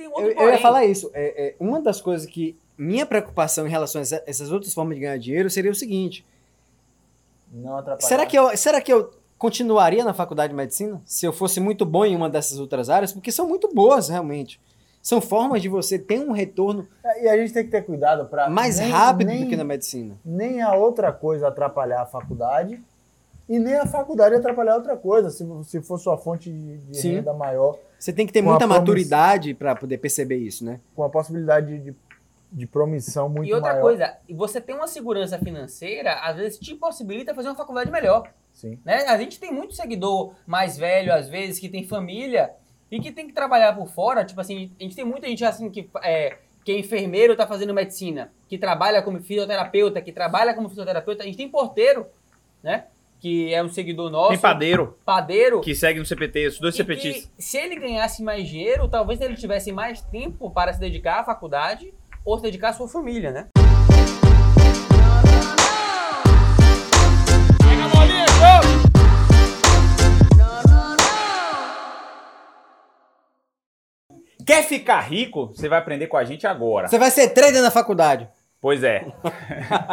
tem outro Eu, eu ia falar isso. É, é, uma das coisas que. Minha preocupação em relação a essa- essas outras formas de ganhar dinheiro seria o seguinte: Não atrapalhar. será que, eu, será que eu continuaria na faculdade de medicina se eu fosse muito bom em uma dessas outras áreas? Porque são muito boas, realmente. São formas de você ter um retorno E a gente tem que ter cuidado para mais rápido do que na medicina. nem a outra coisa atrapalhar a faculdade e nem a faculdade atrapalhar outra coisa, se, se for sua fonte de, de Sim. renda maior, Você tem que ter muita maturidade para poder perceber isso, né? com a possibilidade de, de promissão muito E outra maior. coisa, e você tem uma segurança financeira, às vezes te possibilita fazer uma faculdade melhor. Sim. Né? A gente tem muito seguidor mais velho, às vezes, que tem família e que tem que trabalhar por fora. Tipo assim, a gente tem muita gente assim que é, que é enfermeiro tá fazendo medicina, que trabalha como fisioterapeuta, que trabalha como fisioterapeuta. A gente tem porteiro, né? Que é um seguidor nosso. Tem padeiro padeiro. que segue no CPT, os dois e CPTs. que, se ele ganhasse mais dinheiro, talvez ele tivesse mais tempo para se dedicar à faculdade ou se dedicar à sua família, né? Quer ficar rico? Você vai aprender com a gente agora. Você vai ser trader na faculdade. Pois é.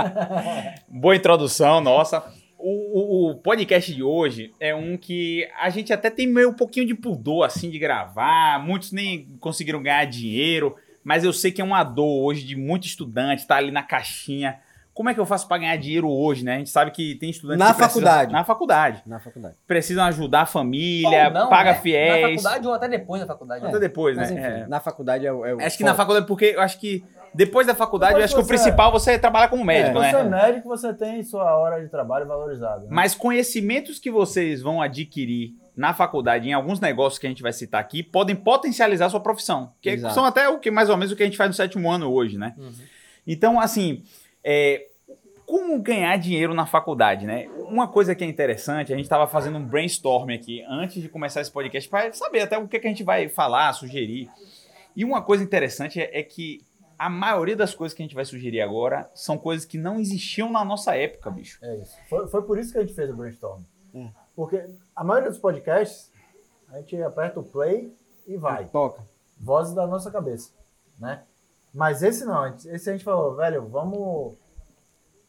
Boa introdução, nossa. O, o- o podcast de hoje é um que a gente até tem meio um pouquinho de pudor assim de gravar. Muitos nem conseguiram ganhar dinheiro, mas eu sei que é uma dor hoje de muito estudante, tá ali na caixinha. Como é que eu faço para ganhar dinheiro hoje, né? A gente sabe que tem estudantes Na que precisam- faculdade. na faculdade. Na faculdade. Precisam ajudar a família, Ou não, paga né? fiéis. Na faculdade ou até depois da faculdade. Até depois, Mas né? enfim, É. na faculdade é o. é o Acho que na foco. faculdade, porque eu acho que depois da faculdade, Depois eu acho que o você- principal você é trabalhar como médico, né? você é médico, você tem sua hora de trabalho valorizada. né? Mas conhecimentos que vocês vão adquirir na faculdade, em alguns negócios que a gente vai citar aqui, podem potencializar sua profissão. Que Exato. são até o que mais ou menos o que a gente faz no sétimo ano hoje, né? Uhum. Então, assim, é, como ganhar dinheiro na faculdade, né? Uma coisa que é interessante, a gente estava fazendo um brainstorm aqui antes de começar esse podcast para saber até o que, que a gente vai falar, sugerir. E uma coisa interessante é, é que a maioria das coisas que a gente vai sugerir agora são coisas que não existiam na nossa época, bicho. É isso. Foi, foi por isso que a gente fez o brainstorm. Hum. Porque a maioria dos podcasts, a gente aperta o play e vai. Toca. Vozes da nossa cabeça, né? Mas esse não. Esse a gente falou, velho, vamos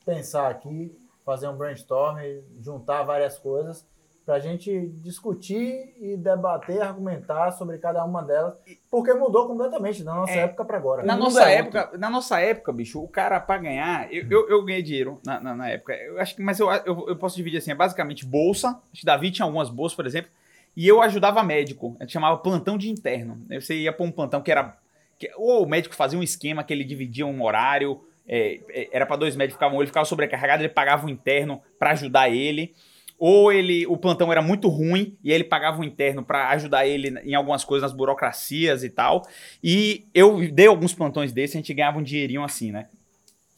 pensar aqui, fazer um brainstorm, juntar várias coisas pra gente discutir e debater, argumentar sobre cada uma delas, porque mudou completamente da nossa É. época pra agora. Na nossa é época, na nossa época, bicho, o cara pra ganhar, eu, eu, eu ganhei dinheiro na, na, na época. Eu acho que, mas eu, eu, eu posso dividir assim, é basicamente bolsa. Acho que Davi tinha algumas bolsas, por exemplo, e eu ajudava médico. A gente chamava plantão de interno. Você ia pra um plantão que era que, ou o médico fazia um esquema que ele dividia um horário, é, é, era pra dois médicos ficavam, ele ficava sobrecarregado, ele pagava um interno pra ajudar ele. Ou ele, o plantão era muito ruim e ele pagava um interno pra ajudar ele em algumas coisas, nas burocracias e tal. E eu dei alguns plantões desses, a gente ganhava um dinheirinho assim, né?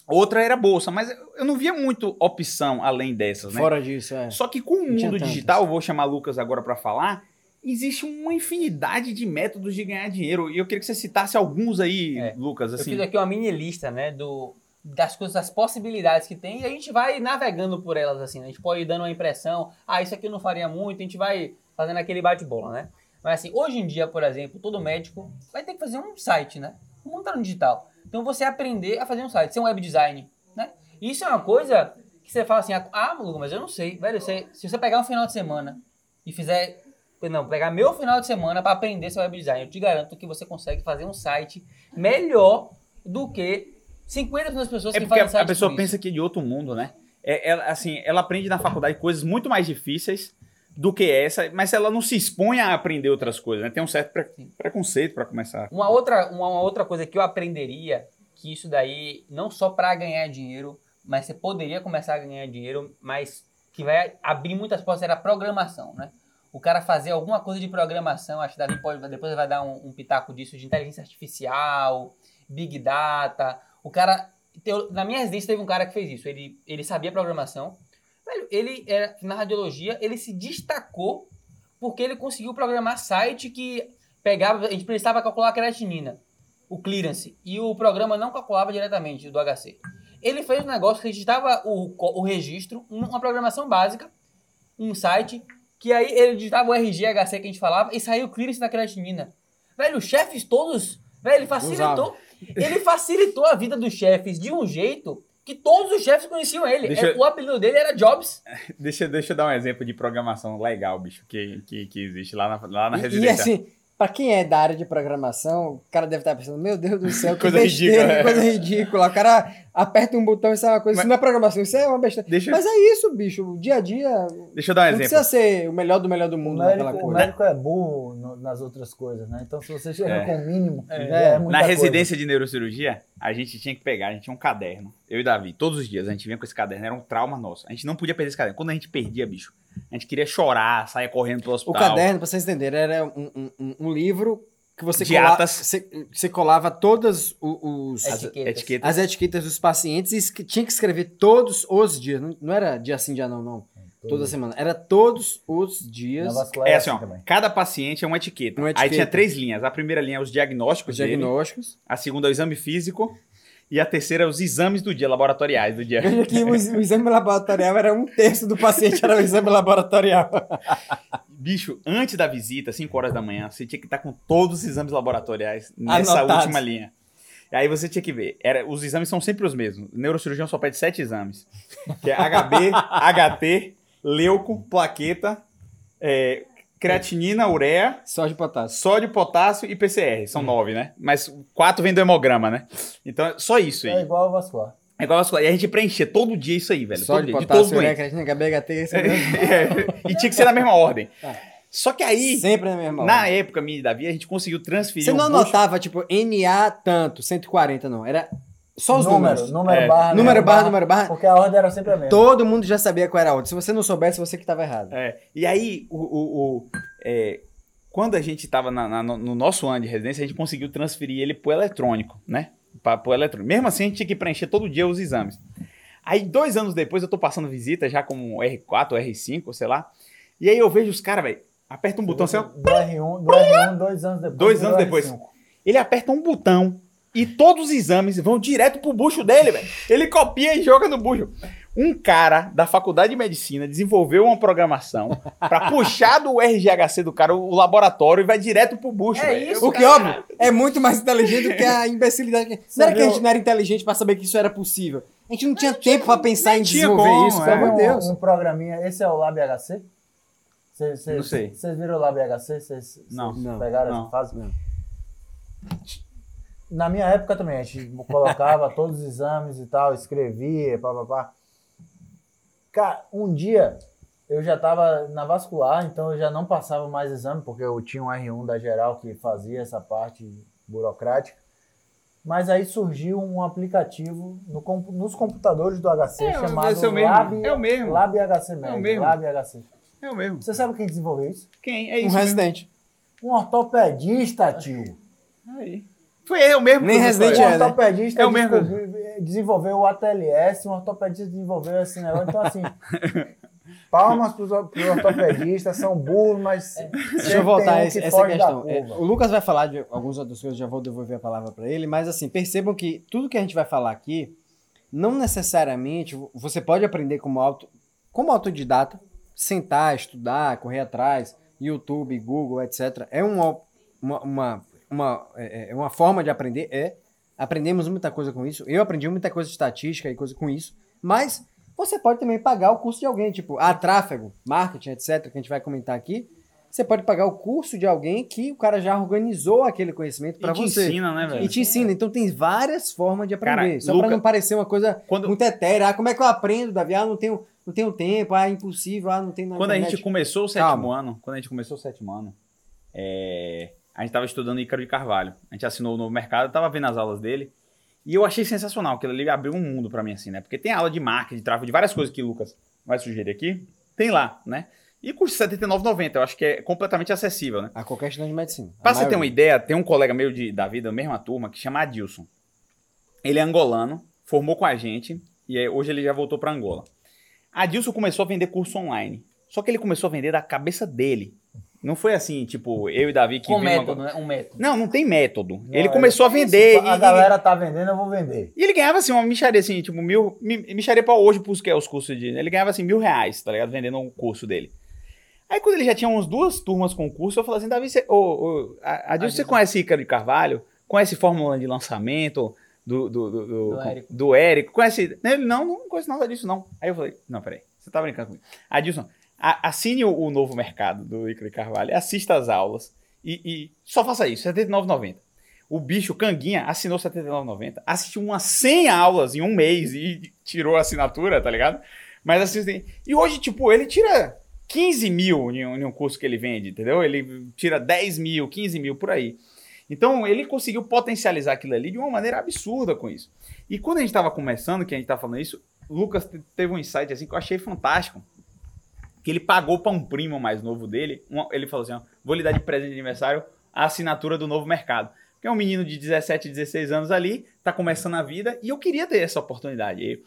Outra era bolsa, mas eu não via muito opção além dessas, né? Fora disso, é. Só que com o mundo digital, eu vou chamar Lucas agora pra falar, existe uma infinidade de métodos de ganhar dinheiro. E eu queria que você citasse alguns aí, É. Lucas, Eu assim. fiz aqui uma mini lista, né, do, das coisas, das possibilidades que tem, e a gente vai navegando por elas, assim, né? A gente pode ir dando uma impressão, ah, isso aqui eu não faria muito, a gente vai fazendo aquele bate-bola, né? Mas assim, hoje em dia, por exemplo, todo médico vai ter que fazer um site, né? O mundo tá no digital. Então você aprender a fazer um site, ser um web design, né? Isso é uma coisa que você fala assim, ah, Lucas, mas eu não sei. Velho, você, se você pegar um final de semana e fizer não, pegar meu final de semana para aprender seu web design. Eu te garanto que você consegue fazer um site melhor do que 50% das pessoas É que fazem a, a pessoa pensa que é de outro mundo, né? É, ela, assim, ela aprende na faculdade coisas muito mais difíceis do que essa, mas ela não se expõe a aprender outras coisas, né? Tem um certo pre- preconceito pra começar. Uma outra, uma, uma outra coisa que eu aprenderia, que isso daí, não só para ganhar dinheiro, mas você poderia começar a ganhar dinheiro, mas que vai abrir muitas portas, era a programação, né? O cara fazer alguma coisa de programação, acho que Davi pode, depois vai dar um, um pitaco disso, de inteligência artificial, big data. O cara, na minha residência teve um cara que fez isso, ele, ele sabia programação, Velho, ele era, na radiologia, ele se destacou porque ele conseguiu programar site que pegava, a gente precisava calcular a creatinina, o clearance, e o programa não calculava diretamente do HC. Ele fez um negócio que registrava o, o registro, um- uma programação básica, um site, que aí ele digitava o RG, HC que a gente falava, e saiu o clearance da creatinina. Velho, os chefes todos Velho, ele facilitou. Ele facilitou a vida dos chefes de um jeito que todos os chefes conheciam ele. Deixa É, O apelido dele era Jobs. Deixa, deixa eu dar um exemplo de programação legal, bicho, que, que, que existe lá na, lá na E, e residência. assim, pra quem é da área de programação, o cara deve estar pensando, meu Deus do céu, que Coisa besteira, ridícula, que é. coisa ridícula. O cara aperta um botão, isso é uma coisa, Mas- isso não é programação, isso é uma besteira. Deixa, Mas é isso, bicho, o dia a dia deixa eu dar um não exemplo. precisa ser o melhor do melhor do O mundo naquela médico, o coisa. médico é burro no- nas outras coisas, né? Então, se você chega É. com o mínimo, É. já é Na muita Na coisa. residência de neurocirurgia, a gente tinha que pegar, a gente tinha um caderno. Eu e Davi, todos os dias, a gente vinha com esse caderno, era um trauma nosso. A gente não podia perder esse caderno. Quando a gente perdia, bicho, a gente queria chorar, saia correndo pro O hospital. caderno, pra vocês entenderem, era um, um- um- livro que você, cola- você, você colava todas o- os, As as, etiquetas. etiquetas. etiquetas dos pacientes e tinha que escrever todos os dias. Não, não era dia sim, dia não, não. Toda semana. Era todos os dias. É assim, ó, também. cada paciente é uma etiqueta. Uma Aí etiqueta. tinha três linhas. A primeira linha é os diagnósticos Os dele, diagnósticos. a segunda é o exame físico e a terceira é os exames do dia, laboratoriais do dia. Veja que o, o exame laboratorial era um terço do paciente, era o exame laboratorial. Bicho, antes da visita, 5 horas da manhã, você tinha que estar com todos os exames laboratoriais nessa Anotados. última linha. E aí você tinha que ver. Era, os exames são sempre os mesmos. O neurocirurgião só pede sete exames. Que é HB, HT, leuco, plaqueta, é, creatinina, ureia, Só de potássio. sódio, potássio e PCR. São nove, né? Mas quatro vem do hemograma, né? Então, é só isso aí. É igual ao vascular. É igual as coisas. E a gente preenchia todo dia isso aí, velho. Só todo potássio, né? doentes. Creatina, HB, HT, esse é. É, e tinha que ser na mesma ordem. Só que aí, Sempre na mesma na ordem. época minha e Davi, a gente conseguiu transferir Você não anotava, tipo, NA tanto, 140, não. Era só os número, números. número É. barra, Número barra, número barra. Porque a ordem era sempre a mesma. Todo mundo já sabia qual era a ordem. Se você não soubesse, você que estava errado. É, e aí, o, o- o- é, quando a gente estava no nosso ano de residência, a gente conseguiu transferir ele pro eletrônico, né? Pra, pro eletrônico. Mesmo assim, a gente tinha que preencher todo dia os exames. Aí, dois anos depois, eu tô passando visita, já como R4, R5, sei lá. E aí eu vejo os caras, velho, aperta um botão assim, ó. Do R1, do R1, dois anos depois. Dois anos depois. R5. Ele aperta um botão e todos os exames vão direto pro bucho dele, velho. Ele copia e joga no bucho. Um cara da faculdade de medicina desenvolveu uma programação pra puxar do RGHC do cara o laboratório e vai direto pro bucho. É isso, O que, óbvio, é muito mais inteligente do que a imbecilidade. Não era que a gente não era inteligente pra saber que isso era possível. A gente não tinha tempo pra pensar em desenvolver como, isso, é. pelo amor Sabe de um, Deus. um programinha, esse é o LabHC? Cês, cês- Não sei. Vocês viram o LabHC? Vocês Não, não, pegaram não, essa fase? não. Na minha época também, a gente colocava todos os exames e tal, escrevia, papapá. Cara, um dia eu já estava na vascular, então eu já não passava mais exame, porque eu tinha um R1 da geral que fazia essa parte burocrática. Mas aí surgiu um aplicativo no nos computadores do HC É, chamado é o mesmo, Lab, é o mesmo. Lab HC Med, É o mesmo. Lab HC. É o mesmo. Você sabe quem desenvolveu isso? Quem? É Um isso. mesmo. residente. Um ortopedista, tio. Aí. Foi eu mesmo. Nem que eu residente Um é, né? ortopedista É o mesmo. desenvolveu o ATLS, um ortopedista desenvolveu esse negócio. Então, assim, palmas para os ortopedistas, são burros, mas. Deixa eu voltar a esse- essa questão. É, o Lucas vai falar de algumas outras coisas, já vou devolver a palavra para ele, mas assim, percebam que tudo que a gente vai falar aqui, não necessariamente você pode aprender como, auto, como autodidata, sentar, estudar, correr atrás, YouTube, Google, etc. É uma, uma, uma, uma, é, é uma forma de aprender, é. Aprendemos muita coisa com isso. Eu aprendi muita coisa de estatística e coisa com isso, mas você pode também pagar o curso de alguém, tipo, a tráfego, marketing, etc., que a gente vai comentar aqui. Você pode pagar o curso de alguém que o cara já organizou aquele conhecimento para E te você. ensina, né, velho? E te ensina. Então tem várias formas de aprender. Cara, Só para não parecer uma coisa Quando- muito etérea. Ah, como é que eu aprendo, Davi? Ah, não tenho, não tenho tempo. Ah, é impossível. Ah, não tem Quando a internet. gente começou o sétimo Calma. ano, quando a gente começou o sétimo ano, é, a gente tava estudando Ícaro de Carvalho. A gente assinou no mercado, tava vendo as aulas dele. E eu achei sensacional, aquilo ali abriu um mundo pra mim, assim, né? Porque tem aula de marketing, de tráfego, de várias coisas que o Lucas vai sugerir aqui. Tem lá, né? E custa R$ 79,90. Eu acho que é completamente acessível, né? A qualquer estudante de medicina. Pra você ter uma ideia, tem um colega meu de, da vida, da mesma turma, que chama Adilson. Ele é angolano, formou com a gente e hoje ele já voltou pra Angola. Adilson começou a vender curso online. Só que ele começou a vender da cabeça dele. Não foi assim, tipo, eu e Davi que Com uma método, co- né? Um método. Não, não tem método. Não, ele é- começou a vender A e, galera tá vendendo, eu vou vender. e ele ganhava assim uma micharia, assim, tipo, mil. mi- Micharia pra hoje, pros que é os cursos de. Ele ganhava assim mil reais, tá ligado? Vendendo o curso dele. Aí quando ele já tinha umas duas turmas com o curso, eu falei assim, Davi, você, ô, ô, a- Adilson, você Adilson. conhece Ícaro de Carvalho? conhece Fórmula de lançamento do, do, do, do, Do Érico. do Érico? Conhece? Ele, não, não conheço nada disso, não. Aí eu falei, não, peraí, você tá brincando comigo. Adilson, assine o, o novo mercado do Icaro Carvalho, assista as aulas e, e só faça isso, R$ 79,90. O bicho, Canguinha, assinou R$ 79,90, assistiu umas 100 aulas em um mês e tirou a assinatura, tá ligado? Mas assim, e hoje, tipo, ele tira 15 mil em um, curso que ele vende, entendeu? Ele tira 10 mil, 15 mil por aí. Então, ele conseguiu potencializar aquilo ali de uma maneira absurda com isso. E quando a gente estava começando, que a gente estava falando isso, Lucas te- teve um insight assim que eu achei fantástico. Que ele pagou para um primo mais novo dele, uma- ele falou assim: ó, vou lhe dar de presente de aniversário a assinatura do novo mercado. Que é um menino de 17, 16 anos ali, tá começando a vida, e eu queria ter essa oportunidade. Eu,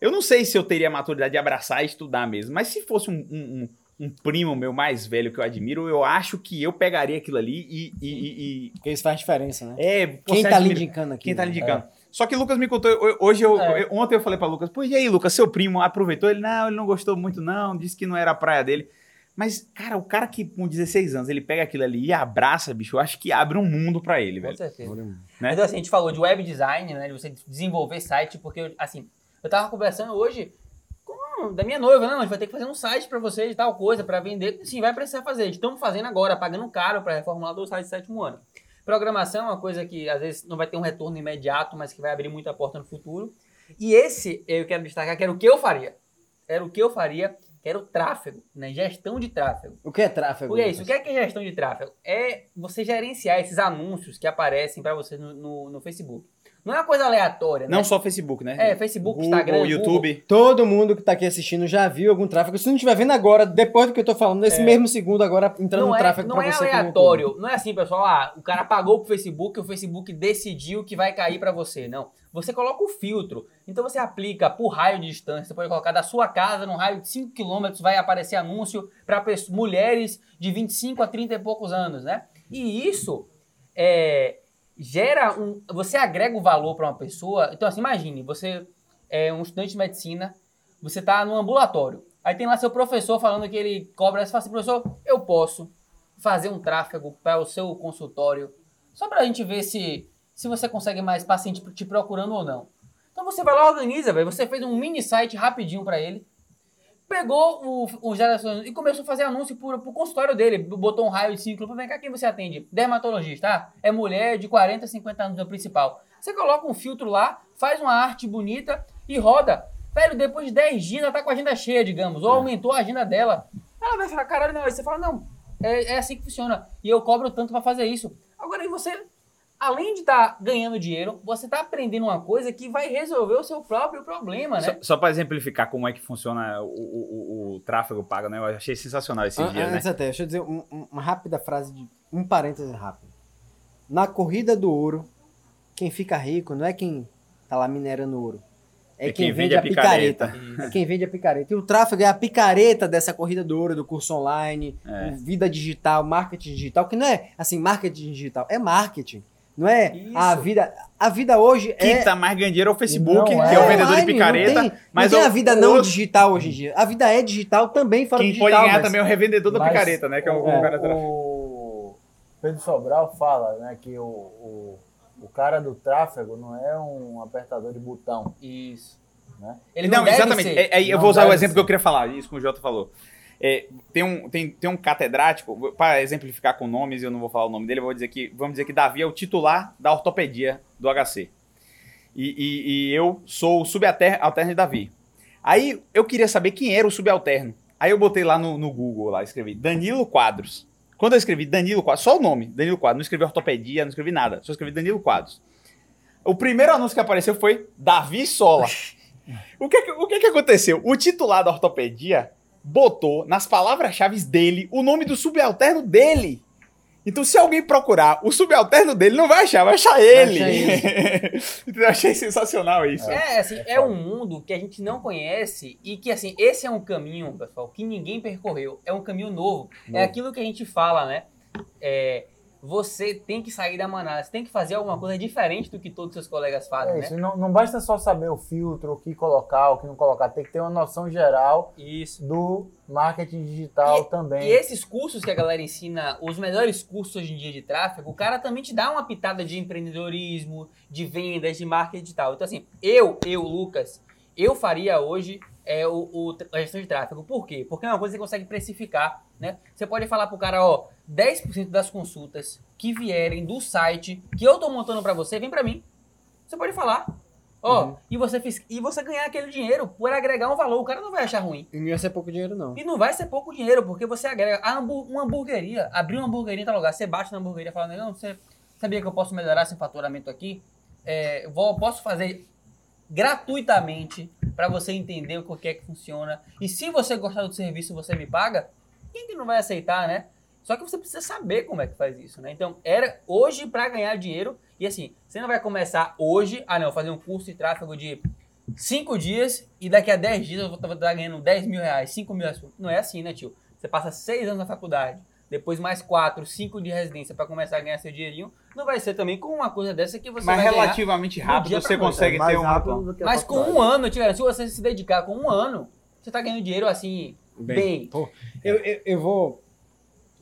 eu não sei se eu teria a maturidade de abraçar e estudar mesmo, mas se fosse um, um- um- um primo meu mais velho que eu admiro, eu acho que eu pegaria aquilo ali e. e- e- e- Porque isso faz diferença, né? é, Quem você tá lhe indicando aqui? quem tá lhe né? indicando. Só que o Lucas me contou, hoje eu, É. ontem eu falei pra Lucas, pô, e aí, Lucas, seu primo aproveitou? Ele, não, ele não gostou muito, não, disse que não era a praia dele. Mas, cara, o cara que com 16 anos, ele pega aquilo ali e abraça, bicho, eu acho que abre um mundo pra ele, Com velho. certeza. Né? Então, assim, a gente falou de web design, né? De você desenvolver site, porque, assim, eu tava conversando hoje com da minha noiva, não, a gente vai ter que fazer um site pra você de tal coisa, pra vender. Sim, vai precisar fazer. Estamos fazendo agora, pagando caro pra reformular do site de sétimo ano. Programação é uma coisa que, às vezes, não vai ter um retorno imediato, mas que vai abrir muita porta no futuro. E esse, eu quero destacar, que era o que eu faria. Era o que eu faria, que era o tráfego, né? Gestão de tráfego. O que é tráfego? Porque é isso, o que é, que é gestão de tráfego? É você gerenciar esses anúncios que aparecem para você no, no, no Facebook. Não é uma coisa aleatória, né? Não só Facebook, né? É, Facebook, Google, Instagram, YouTube. Todo mundo que tá aqui assistindo já viu algum tráfego. Se não estiver vendo agora, depois do que eu tô falando, nesse mesmo segundo agora, entrando não no é, tráfego não pra é você. aqui no aleatório. Não é assim, pessoal. Ah, o cara pagou pro Facebook, o Facebook decidiu que vai cair para você. Não. Você coloca o filtro. Então você aplica por raio de distância. Você pode colocar da sua casa, num raio de 5 km, vai aparecer anúncio para mulheres de 25 a 30 e poucos anos, né? E isso é, gera um. Você agrega o valor para uma pessoa. Então, assim, imagine, você é um estudante de medicina, você está no ambulatório. Aí tem lá seu professor falando que ele cobra. Você fala assim, professor, eu posso fazer um tráfego para o seu consultório, só para a gente ver se, se você consegue mais paciente te procurando ou não. Então você vai lá, organiza, velho. Você fez um mini site rapidinho para ele. Pegou o, o gerações e começou a fazer anúncio pro, pro consultório dele. Botou um raio de 5 km. Vem cá, quem você atende? Dermatologista, tá? É mulher de 40, 50 anos, é o principal. Você coloca um filtro lá, faz uma arte bonita e roda. Velho, depois de 10 dias ela tá com a agenda cheia, digamos. Ou aumentou a agenda dela. Ela vai falar, caralho, não. Aí você fala, não, é, é assim que funciona. E eu cobro tanto pra fazer isso. Agora, aí você, além de estar ganhando dinheiro, você tá aprendendo uma coisa que vai resolver o seu próprio problema, né? Só, só para exemplificar como é que funciona o, o, o- o tráfego pago, né? Eu achei sensacional esse dia, né? Antes até, deixa eu dizer um- um- uma rápida frase, de um parêntese rápido. Na corrida do ouro, quem fica rico não é quem tá lá minerando ouro. É, quem, vende, a picareta. É quem vende a picareta. E o tráfego é a picareta dessa corrida do ouro, do curso online, É. vida digital, marketing digital, que não é assim, marketing digital, é marketing. Não é Isso. a vida. A vida hoje Quem é. tá mais ganhando dinheiro é o Facebook, Não, que é o é vendedor de picareta. Não tem, mas não tem o- a vida não outro- digital hoje em dia. A vida é digital também fora Quem digital. pode ganhar mas- também é o revendedor da Mas picareta, né? Que é o cara o Pedro Sobral fala né, que o, o, o cara do tráfego não é um apertador de botão. Isso. Né? Ele não, não, deve exatamente. ser. É, é, eu vou usar o exemplo ser. que eu queria falar, isso que o Jota falou. É, tem, um, tem, tem um catedrático, para exemplificar com nomes, eu não vou falar o nome dele, vou dizer que, vamos dizer que Davi é o titular da ortopedia do HC. E, e- e eu sou o subalterno de Davi. Aí eu queria saber quem era o subalterno. Aí eu botei lá no, no Google, lá, escrevi Danilo Quadros. Quando eu escrevi Danilo Quadros, só o nome, Danilo Quadros, não escrevi ortopedia, não escrevi nada, só escrevi Danilo Quadros. O primeiro anúncio que apareceu foi Davi Sola. O que, que- o que, que aconteceu? O titular da ortopedia botou nas palavras-chave dele o nome do subalterno dele. Então, se alguém procurar o subalterno dele, não vai achar, vai achar ele. então, eu achei sensacional isso. É, assim, é um mundo que a gente não conhece e que, assim, esse é um caminho, pessoal, que ninguém percorreu. É um caminho novo. É Novo. aquilo que a gente fala, né? É, você tem que sair da manada, você tem que fazer alguma coisa diferente do que todos os seus colegas fazem, É né? isso, não, não basta só saber o filtro, o que colocar, o que não colocar, tem que ter uma noção geral Isso. do marketing digital também. E esses cursos que a galera ensina, os melhores cursos hoje em dia de tráfego, o cara também te dá uma pitada de empreendedorismo, de vendas, de marketing digital. Então, assim, eu, eu, Lucas, eu faria hoje é, o, o- a gestão de tráfego. Por quê? Porque é uma coisa que você consegue precificar, né? Você pode falar pro cara, ó, 10% das consultas que vierem do site que eu tô montando pra você, vem pra mim. Você pode falar. Ó, Uhum. e, você e você ganhar aquele dinheiro por agregar um valor. O cara não vai achar ruim. E não ia ser pouco dinheiro, não. E não vai ser pouco dinheiro, porque você agrega a hambu- uma hamburgueria, abrir uma hamburgueria em tal lugar, você bate na hamburgueria e fala, não, você sabia que eu posso melhorar esse faturamento aqui? É, vou, posso fazer gratuitamente para você entender o que é que funciona. E se você gostar do serviço, você me paga. Quem que não vai aceitar, né? Só que você precisa saber como é que faz isso, né? Então, era hoje para ganhar dinheiro. E assim, você não vai começar hoje, ah não, fazer um curso de tráfego de 5 dias e daqui a 10 dias eu vou estar ganhando 10 mil reais, 5 mil reais. Não é assim, né, tio? Você passa 6 anos na faculdade, depois mais 4, 5 de residência para começar a ganhar seu dinheirinho. Não vai ser também com uma coisa dessa que você Mas vai ganhar. relativamente do rápido você consegue É mais ter um rápido Mas com um ano, eu te garanto, se você se dedicar com um ano, você tá ganhando dinheiro assim, bem. Pô, eu, eu, eu vou.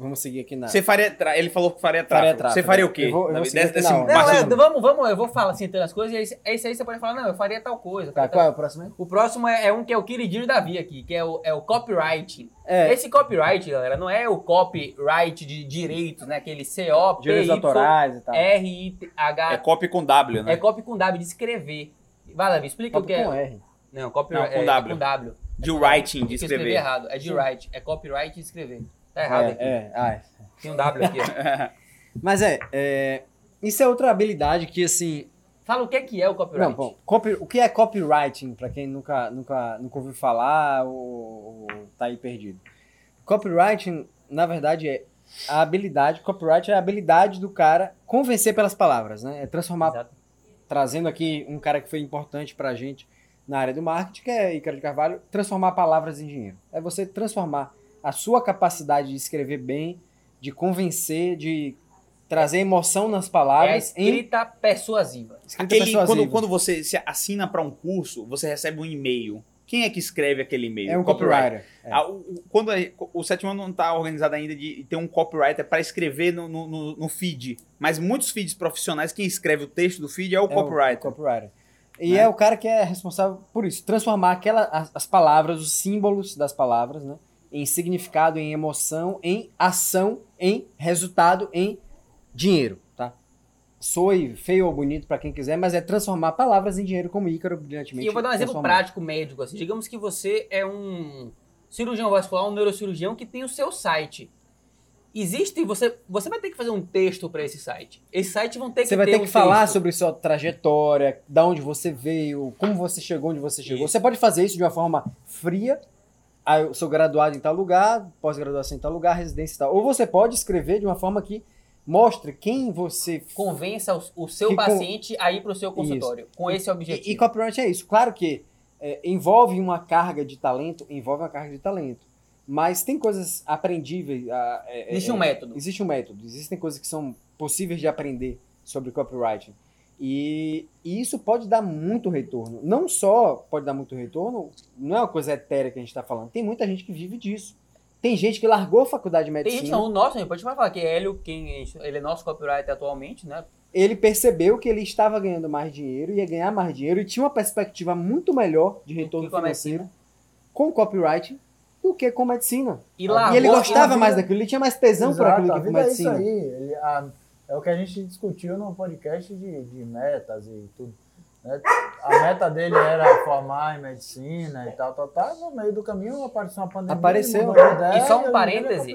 Vamos seguir aqui na. Você faria. Tra... Ele falou que faria tráfego. Faria tráfego. Você faria o quê? Eu vou- eu vou seguir Desse- aqui na. Não, máximo- é, vamos, vamos, eu vou falar assim, as coisas, e esse, esse aí você pode falar, não, eu faria tal coisa. Tá, faria qual é tal- o próximo aí? O próximo é, é um que é o queridinho da Davi aqui, que é o, é o copywriting. É, Esse copyright, galera, não é o copyright de direitos, né? Aquele C-O-P-Y-R-I-T-H. direitos autorais e tal. É copy com W, né? É copy com W, de escrever. Vai, Davi, explica o Copy que é. com R. Não, copy Não, é, com é W. com W. De É writing, de Eu escrevi escrever. errado. É de write. É copyright de escrever. Tá errado É, aqui. é, ah. Tem um W aqui, ó. Mas é, é, isso é outra habilidade que, assim, Fala o que é que é o copyright. Não, bom, copy- o que é copywriting, para quem nunca, nunca, nunca ouviu falar ou, ou tá aí perdido? Copywriting, na verdade, é a habilidade, copyright é a habilidade do cara convencer pelas palavras, né? É transformar, Exato. trazendo aqui um cara que foi importante pra gente na área do marketing, que é Ícaro de Carvalho, transformar palavras em dinheiro. É você transformar a sua capacidade de escrever bem, de convencer, de trazer emoção nas É a palavras em escrita persuasiva. escrita Aquele, quando, persuasiva. quando você se assina para um curso, você recebe um e-mail. Quem é que escreve aquele e-mail? É um O copywriter. copywriter. É. Ah, o- o- quando a- o sétimo ano não está organizado ainda de ter um copywriter para escrever no, no, no- feed. Mas muitos feeds profissionais, quem escreve o texto do feed é o É copywriter. O, copywriter. E Né? é o cara que é responsável por isso, transformar aquela, as, as palavras, os símbolos das palavras, né, em significado, em emoção, em ação, em resultado, em dinheiro, tá? Soe feio ou bonito pra quem quiser, mas é transformar palavras em dinheiro como Ícaro brilhantemente. E eu vou dar um exemplo prático médico. Assim. Digamos que você é um cirurgião vascular, um neurocirurgião que tem o seu site. Existe, você, você vai ter que fazer um texto para esse site. Esse site vão ter que Você vai ter ter um que falar texto. sobre sua trajetória, da onde você veio, como você chegou onde você chegou. Isso. Você pode fazer isso de uma forma fria. Ah, eu sou graduado em tal lugar, pós-graduação em tal lugar, residência e tal. Ou você pode escrever de uma forma que mostre quem você Convença o, o seu Que com- paciente a ir para o seu consultório. Com esse objetivo. E, e copyright é isso. Claro que é, envolve uma carga de talento, envolve uma carga de talento. Mas tem coisas aprendíveis. ah, é, Existe é, um método. Existe um método. Existem coisas que são possíveis de aprender sobre copywriting. E, e isso pode dar muito retorno. Não só pode dar muito retorno, não é uma coisa etérea que a gente está falando. Tem muita gente que vive disso. Tem gente que largou a faculdade de Tem medicina. gente, não, o nosso, a gente pode falar que é Hélio, quem, ele é nosso copywriter atualmente, né? ele percebeu que ele estava ganhando mais dinheiro, ia ganhar mais dinheiro e tinha uma perspectiva muito melhor de retorno com financeiro com copyright do que com medicina. E, e largou, ele gostava mais daquilo, ele tinha mais tesão por aquilo que com vida é isso medicina. aí. Ele- a- é o que a gente discutiu no podcast de, de metas e tudo. né? A meta dele era formar em medicina e tal, tal, tal. No meio do caminho apareceu uma pandemia. Apareceu. ele mudou de ideia E só um parêntese.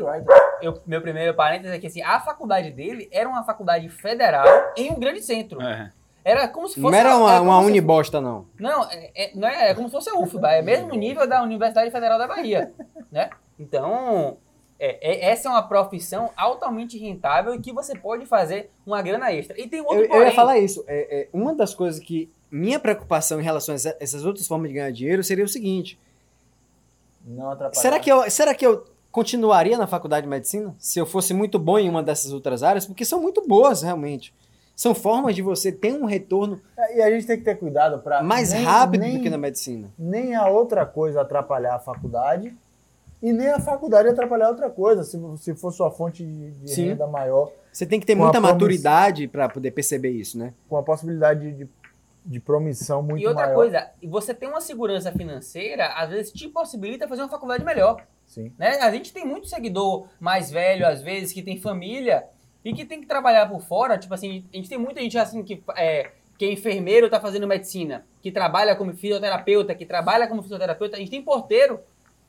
eu- meu primeiro parênteses é que assim, a faculdade dele era uma faculdade federal em um grande centro. É. Era como se Não fosse. era uma, era uma unibosta, não. Não, é, é- não é, é como se fosse a UFBA, é o mesmo nível da Universidade Federal da Bahia, né? Então, é- é- essa é uma profissão altamente rentável e que você pode fazer uma grana extra. E tem outro Eu, eu porém. ia falar isso. É, é, uma das coisas que. Minha preocupação em relação a essa- essas outras formas de ganhar dinheiro seria o seguinte: Não atrapalhar. será que eu. Será que eu continuaria na faculdade de medicina se eu fosse muito bom em uma dessas outras áreas, porque são muito boas realmente. São formas de você ter um retorno É, E a gente tem que ter cuidado para mais rápido do que na medicina. nem a outra coisa atrapalhar a faculdade e nem a faculdade atrapalhar outra coisa, se, se for sua fonte de, de Sim. renda maior, Você tem que ter muita maturidade para poder perceber isso, né? com a possibilidade de, de promissão muito E outra maior. coisa, e você tem uma segurança financeira, às vezes te possibilita fazer uma faculdade melhor. Sim. Né? A gente tem muito seguidor mais velho, às vezes, que tem família e que tem que trabalhar por fora. Tipo assim, a gente tem muita gente assim que é, que é enfermeiro, tá fazendo medicina, que trabalha como fisioterapeuta, que trabalha como fisioterapeuta. A gente tem porteiro,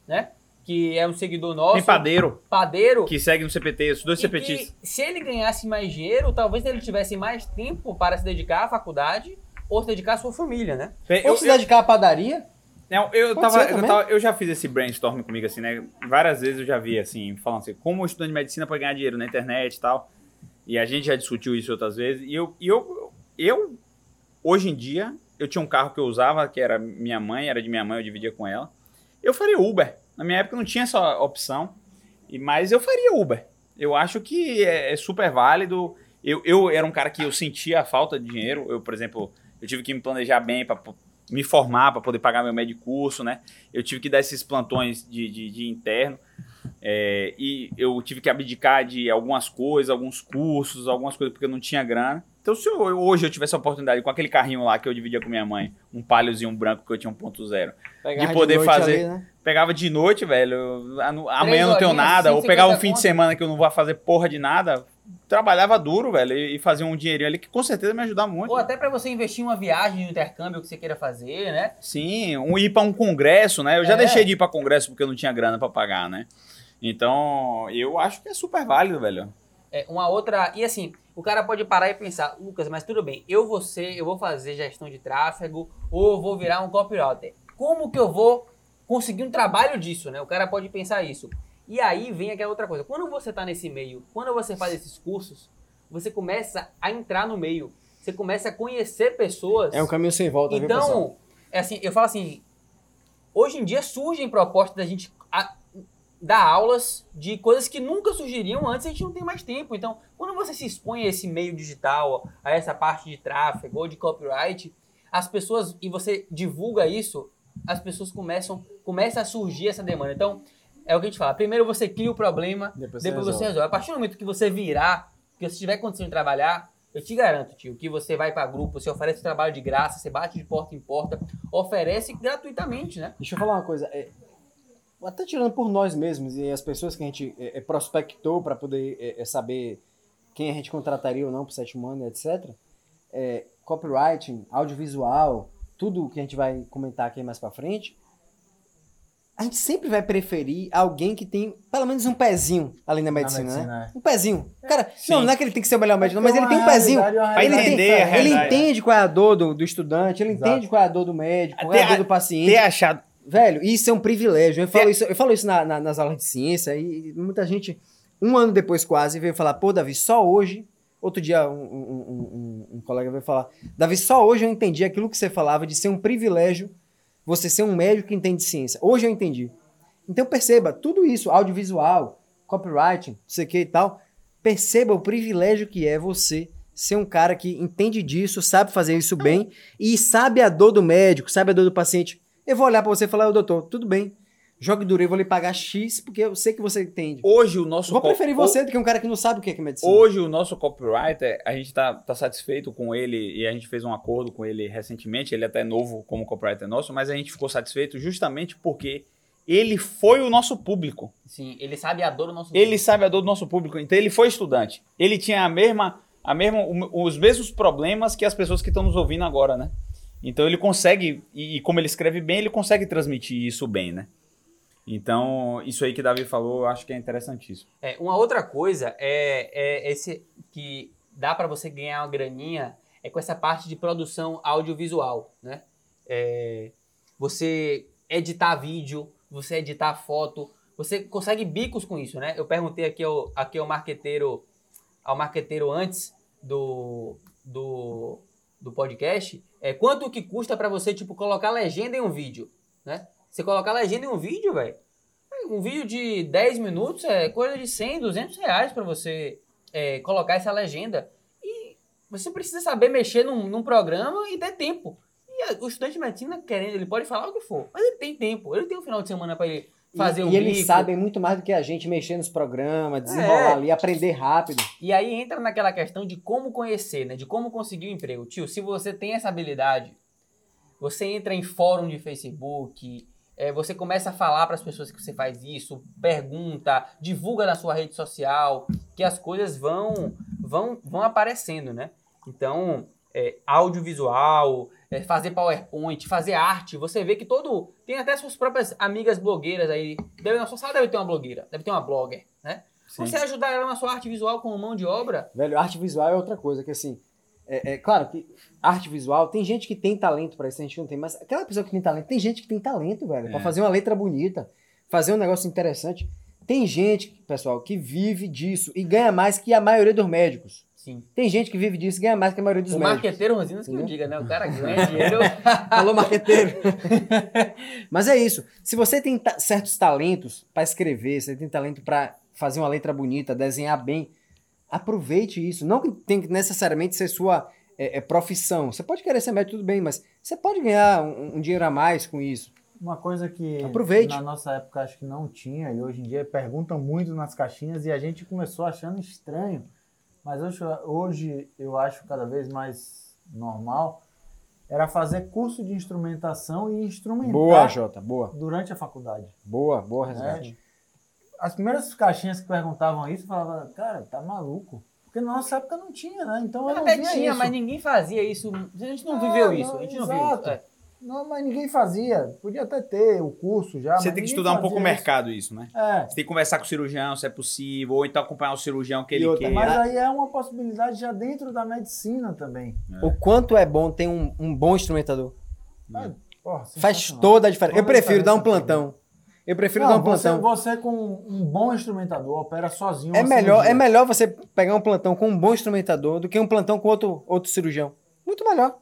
né? Que é um seguidor nosso. Tem padeiro padeiro. que segue no CPT, os dois e que, se ele ganhasse mais dinheiro, talvez ele tivesse mais tempo para se dedicar à faculdade ou se dedicar à sua família, né? Eu, Ou se dedicar à padaria, Não, eu, tava, eu, tava- eu já fiz esse brainstorm comigo, assim, né? Várias vezes eu já vi, assim, falando assim, como o estudante de medicina pode ganhar dinheiro na internet e tal. E a gente já discutiu isso outras vezes. E eu, e eu, eu, hoje em dia, eu tinha um carro que eu usava, que era minha mãe, era de minha mãe, eu dividia com ela. Eu faria Uber. Na minha época não tinha essa opção, mas eu faria Uber. Eu acho que é, é super válido. Eu, eu era um cara que eu sentia a falta de dinheiro. Eu, por exemplo, eu tive que me planejar bem para me formar, para poder pagar meu médio curso, né? Eu tive que dar esses plantões de, de, de interno. É, e eu tive que abdicar de algumas coisas, alguns cursos, algumas coisas, porque eu não tinha grana. Então, se eu- hoje eu tivesse a oportunidade com aquele carrinho lá que eu dividia com minha mãe, um paliozinho branco que eu tinha 1.0, Pegava poder noite fazer- ali, né? pegava de noite, velho, amanhã eu não tenho nada, ou 150 pegava um fim de semana que eu não vou fazer porra de nada, trabalhava duro, velho, e, fazia um dinheirinho ali que com certeza me ajudar muito. Ou até para você investir em uma viagem de intercâmbio que você queira fazer, né? Sim, um ir pra um congresso, né? Eu já É. deixei de ir pra congresso porque eu não tinha grana pra pagar, né? Então, eu acho que é super válido, velho. É, uma outra. E assim, o cara pode parar e pensar, Lucas, mas tudo bem, eu vou ser, eu vou fazer gestão de tráfego, ou eu vou virar um copywriter. Como que eu vou conseguir um trabalho disso, né? O cara pode pensar isso. E aí vem aquela outra coisa. Quando você tá nesse meio, quando você faz esses cursos, você começa a entrar no meio. Você começa a conhecer pessoas. É um caminho sem volta, viu? Então, é assim, eu falo assim, hoje em dia surgem propostas da gente dar aulas de coisas que nunca surgiriam antes, a gente não tem mais tempo. Então, quando você se expõe a esse meio digital, a essa parte de tráfego ou de copyright, as pessoas, e você divulga isso, as pessoas começam, começa a surgir essa demanda. Então, é o que a gente fala, primeiro você cria o problema, Depois depois, você você resolve. resolve. A partir do momento que você virar, que você tiver condição de trabalhar, eu te garanto, tio, que você vai para grupo, você oferece trabalho de graça, você bate de porta em porta, oferece gratuitamente, né? Deixa eu falar uma coisa. Até tirando por nós mesmos e as pessoas que a gente é, é, prospectou para poder é, é, saber quem a gente contrataria ou não para o sétimo ano, etc. É, copywriting, audiovisual, tudo que a gente vai comentar aqui mais para frente. A gente sempre vai preferir alguém que tem pelo menos um pezinho ali na medicina, medicina, né? é. Um pezinho. Cara, Sim. não, não é que ele tem que ser o melhor médico, não, mas ele tem um pezinho. é uma Ele, tem- Entender a ele entende qual é a dor do, do estudante, ele Exato. entende qual é a dor do médico, qual é a dor do paciente. Ter achado. Velho, isso é um privilégio. Eu falo isso, eu falo isso na- na- nas aulas de ciência e muita gente, um ano depois quase, veio falar, pô, Davi, só hoje. Outro dia um, um- um- um- um colega veio falar, Davi, só hoje eu entendi aquilo que você falava de ser um privilégio você ser um médico que entende ciência. Hoje eu entendi. Então perceba, tudo isso, audiovisual, copywriting, não sei o que e tal, perceba o privilégio que é você ser um cara que entende disso, sabe fazer isso bem e sabe a dor do médico, sabe a dor do paciente. Eu vou olhar pra você e falar, ô doutor, tudo bem, jogue duro, eu vou lhe pagar X porque eu sei que você entende. Hoje o nosso. Vou co- preferir você do que um cara que não sabe o que é que é medicina. Hoje o nosso copywriter, a gente tá, tá satisfeito com ele e a gente fez um acordo com ele recentemente. Ele é até novo como copywriter nosso, mas a gente ficou satisfeito justamente porque ele foi o nosso público. Sim, ele sabe a dor do nosso Ele sabe a dor do nosso público. Então ele foi estudante. Ele tinha a mesma, a mesma, os mesmos problemas que as pessoas que estão nos ouvindo agora, né? Então ele consegue, e, e como ele escreve bem, ele consegue transmitir isso bem, né? Então, isso aí que Davi falou, eu acho que é interessantíssimo. É, uma outra coisa é, é esse que dá para você ganhar uma graninha é com essa parte de produção audiovisual, né? É, você editar vídeo, você editar foto, você consegue bicos com isso, né? Eu perguntei aqui ao, aqui ao marqueteiro, ao marqueteiro antes do, do, do podcast, é, quanto que custa para você, tipo, colocar legenda em um vídeo, né? Você colocar legenda em um vídeo, velho, um vídeo de 10 minutos é coisa de 100, 200 reais pra você é, colocar essa legenda. E você precisa saber mexer num, num programa e ter tempo. E a- o estudante de medicina, querendo, ele pode falar o que for, mas ele tem tempo. Ele tem um final de semana pra ele fazer e, um e eles bico. sabem muito mais do que a gente mexer nos programas, desenrolar É. ali, aprender rápido. E aí entra naquela questão de como conhecer, né? De como conseguir o emprego. Tio, se você tem essa habilidade, você entra em fórum de Facebook, é, você começa a falar para as pessoas que você faz isso, pergunta, divulga na sua rede social, que as coisas vão vão, vão aparecendo, né? Então, é, audiovisual, é, fazer PowerPoint, fazer arte, você vê que todo. Tem até suas próprias amigas blogueiras aí. Deve, na sua sala deve ter uma blogueira, deve ter uma blogger, né? Você ajudar ela na sua arte visual com mão de obra, Velho, arte visual é outra coisa, que assim, é, é claro que arte visual, tem gente que tem talento pra isso, a gente não tem, mas aquela pessoa que tem talento, tem gente que tem talento, velho, pra É. fazer uma letra bonita, fazer um negócio interessante. Tem gente, pessoal, que vive disso e ganha mais que a maioria dos médicos. Sim. Tem gente que vive disso e ganha mais que a maioria dos O médicos. marqueteiro Rosinas que eu Entendeu? diga, né? O cara ganha dinheiro. Falou marqueteiro. Mas é isso. Se você tem ta- certos talentos pra escrever, você tem talento pra fazer uma letra bonita, desenhar bem, aproveite isso. Não que tem que necessariamente ser sua é, é, profissão. Você pode querer ser médico, tudo bem, mas você pode ganhar um, um dinheiro a mais com isso. Uma coisa que Aproveite. na nossa época acho que não tinha, e hoje em dia perguntam muito nas caixinhas e a gente começou achando estranho. Mas hoje, hoje eu acho cada vez mais normal, era fazer curso de instrumentação e instrumentar Boa, Jota, boa. durante a faculdade. Boa, boa resgate. As primeiras caixinhas que perguntavam isso, eu falava, cara, tá maluco. Porque na nossa época não tinha, né? Então eu não Até via tinha, isso. mas ninguém fazia isso. A gente não Ah, viveu não, isso. A gente não viu exato. isso. É. Não, mas ninguém fazia. Podia até ter o curso já. Você mas tem que estudar um pouco o mercado, isso, né? É. Você tem que conversar com o cirurgião, se é possível, ou então acompanhar o cirurgião que E ele outra, quer. Mas aí é uma possibilidade já dentro da medicina também. O quanto é bom ter um, um bom instrumentador. Ah, porra, Faz toda a diferença. Eu Toda a prefiro dar um plantão. Eu prefiro Não, dar um você, plantão. você com um bom instrumentador opera sozinho. É melhor, cirurgia. é melhor você pegar um plantão com um bom instrumentador do que um plantão com outro, outro cirurgião. Muito melhor.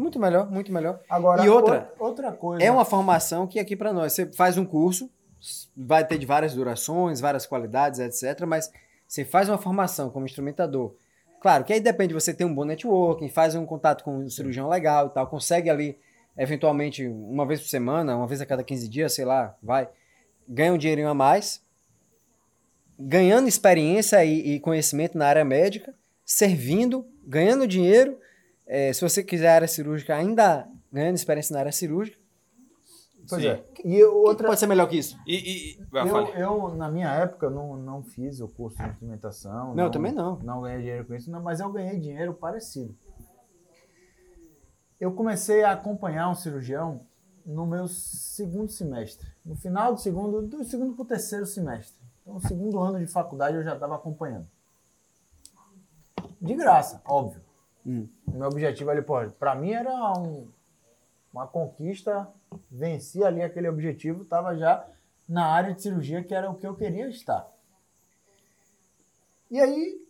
Muito melhor, muito melhor. Agora, E outra, outra coisa. É uma formação que aqui pra nós, você faz um curso, vai ter de várias durações, várias qualidades, etc. Mas você faz uma formação como instrumentador. Claro que aí depende de você ter um bom networking, faz um contato com um cirurgião legal e tal, consegue ali, eventualmente, uma vez por semana, uma vez a cada 15 dias, sei lá, vai, ganha um dinheirinho a mais, ganhando experiência e, e conhecimento na área médica, servindo, ganhando dinheiro. Eh, se você quiser área cirúrgica, ainda ganhando experiência na área cirúrgica. Pois Sim. é. E outra. Pode ser melhor que isso? E, e, Eu, eu, na minha época, não, não fiz o curso de instrumentação. Não, eu também não. Não ganhei dinheiro com isso, não, mas eu ganhei dinheiro parecido. Eu comecei a acompanhar um cirurgião no meu segundo semestre. No final do segundo, do segundo para o terceiro semestre. Então, no segundo ano de faculdade eu já estava acompanhando. De graça, óbvio. Hum. Meu objetivo ali, pô, para mim era um- uma conquista. Venci ali aquele objetivo, estava já na área de cirurgia, que era o que eu queria estar. E aí,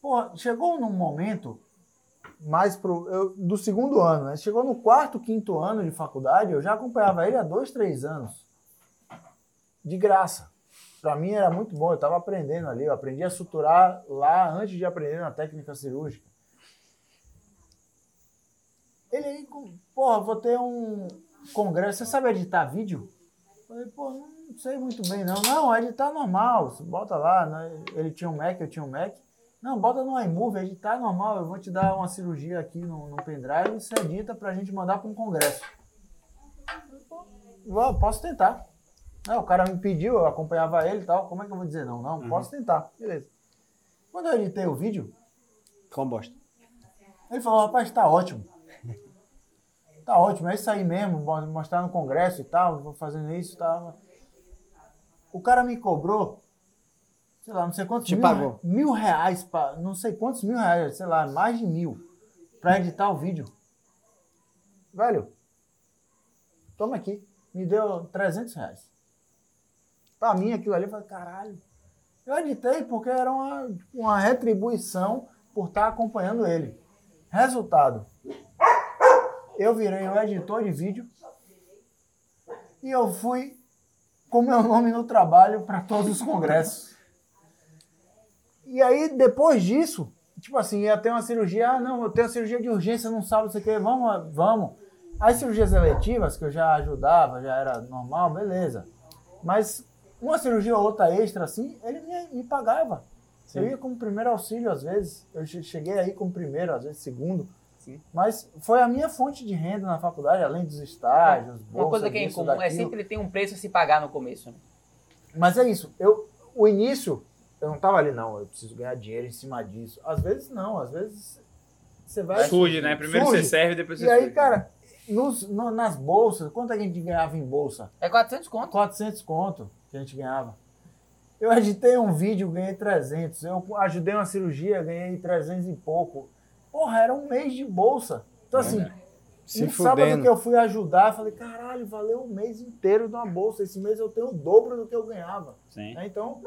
porra, chegou num momento mais pro eu- do segundo ano, né? Chegou no quarto, quinto ano de faculdade, eu já acompanhava ele há dois, três anos. De graça. Para mim era muito bom, eu estava aprendendo ali, eu aprendi a suturar lá antes de aprender na técnica cirúrgica. Ele aí, porra, vou ter um congresso, você sabe editar vídeo? Eu Falei, pô, não sei muito bem não. Não, editar normal, você bota lá, né? ele tinha um Mac, eu tinha um Mac. Não, bota no iMovie, editar normal, eu vou te dar uma cirurgia aqui no, no pendrive, você edita pra gente mandar pra um congresso. Eu posso tentar. Não, o cara me pediu, eu acompanhava ele e tal, como é que eu vou dizer não? Não, posso tentar, beleza. Quando eu editei o vídeo, Com bosta. ele falou, rapaz, tá ótimo. Tá ótimo, é isso aí mesmo, mo- mostrar no congresso e tal, vou fazendo isso e tal. O cara me cobrou, sei lá, não sei quantos Te mil, pagou. mil reais, pra, não sei quantos mil reais, sei lá, mais de mil, pra editar o vídeo. Velho, toma aqui, me deu 300 reais. Pra mim aquilo ali, eu falei, caralho. Eu editei porque era uma, uma retribuição por estar acompanhando ele. Resultado, eu virei um editor de vídeo e eu fui com meu nome no trabalho para todos os congressos. E aí, depois disso, tipo assim, ia ter uma cirurgia, ah, não, eu tenho uma cirurgia de urgência, não sabe, você quer, vamos, vamos. As cirurgias eletivas, que eu já ajudava, já era normal, beleza. Mas uma cirurgia ou outra extra, assim, ele me, pagava. Eu ia como primeiro auxílio, às vezes. Eu che- cheguei aí como primeiro, às vezes segundo. Sim. Mas foi a minha fonte de renda na faculdade, além dos estágios, Uma bolsa coisa que é incomum é daquilo. sempre ter um preço a se pagar no começo. Né? Mas é isso. Eu, o início, eu não tava ali, não. Eu preciso ganhar dinheiro em cima disso. Às vezes não, às vezes você vai. Surge, né? Primeiro Surge. você serve, depois você E aí, surge. cara, nos, no- nas bolsas, quanto a gente ganhava em bolsa? É 400 conto. 400 conto que a gente ganhava. Eu editei um vídeo, ganhei 300. Eu ajudei uma cirurgia, ganhei 300 e pouco. Porra, era um mês de bolsa. Então, assim, Se um sábado fudendo. que eu fui ajudar, eu falei, caralho, valeu um mês inteiro de uma bolsa. Esse mês eu tenho o dobro do que eu ganhava. Sim. né? Então,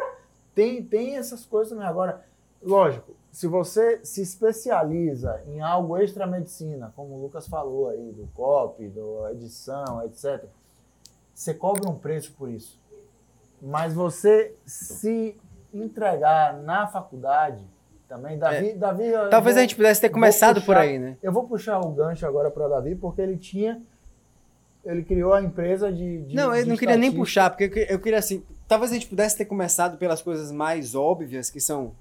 tem, tem essas coisas também. Agora, lógico, se você se especializa em algo extra-medicina, como o Lucas falou aí, do copy, do edição, etc., você cobra um preço por isso. Mas você se entregar na faculdade também, Davi... Davi É. Talvez vou- a gente pudesse ter começado por puxar- aí, né? Eu vou puxar o gancho agora para Davi, porque ele tinha... Ele criou a empresa de... de Não, eu de não queria nem puxar, porque eu eu queria assim. Talvez a gente pudesse ter começado pelas coisas mais óbvias, que são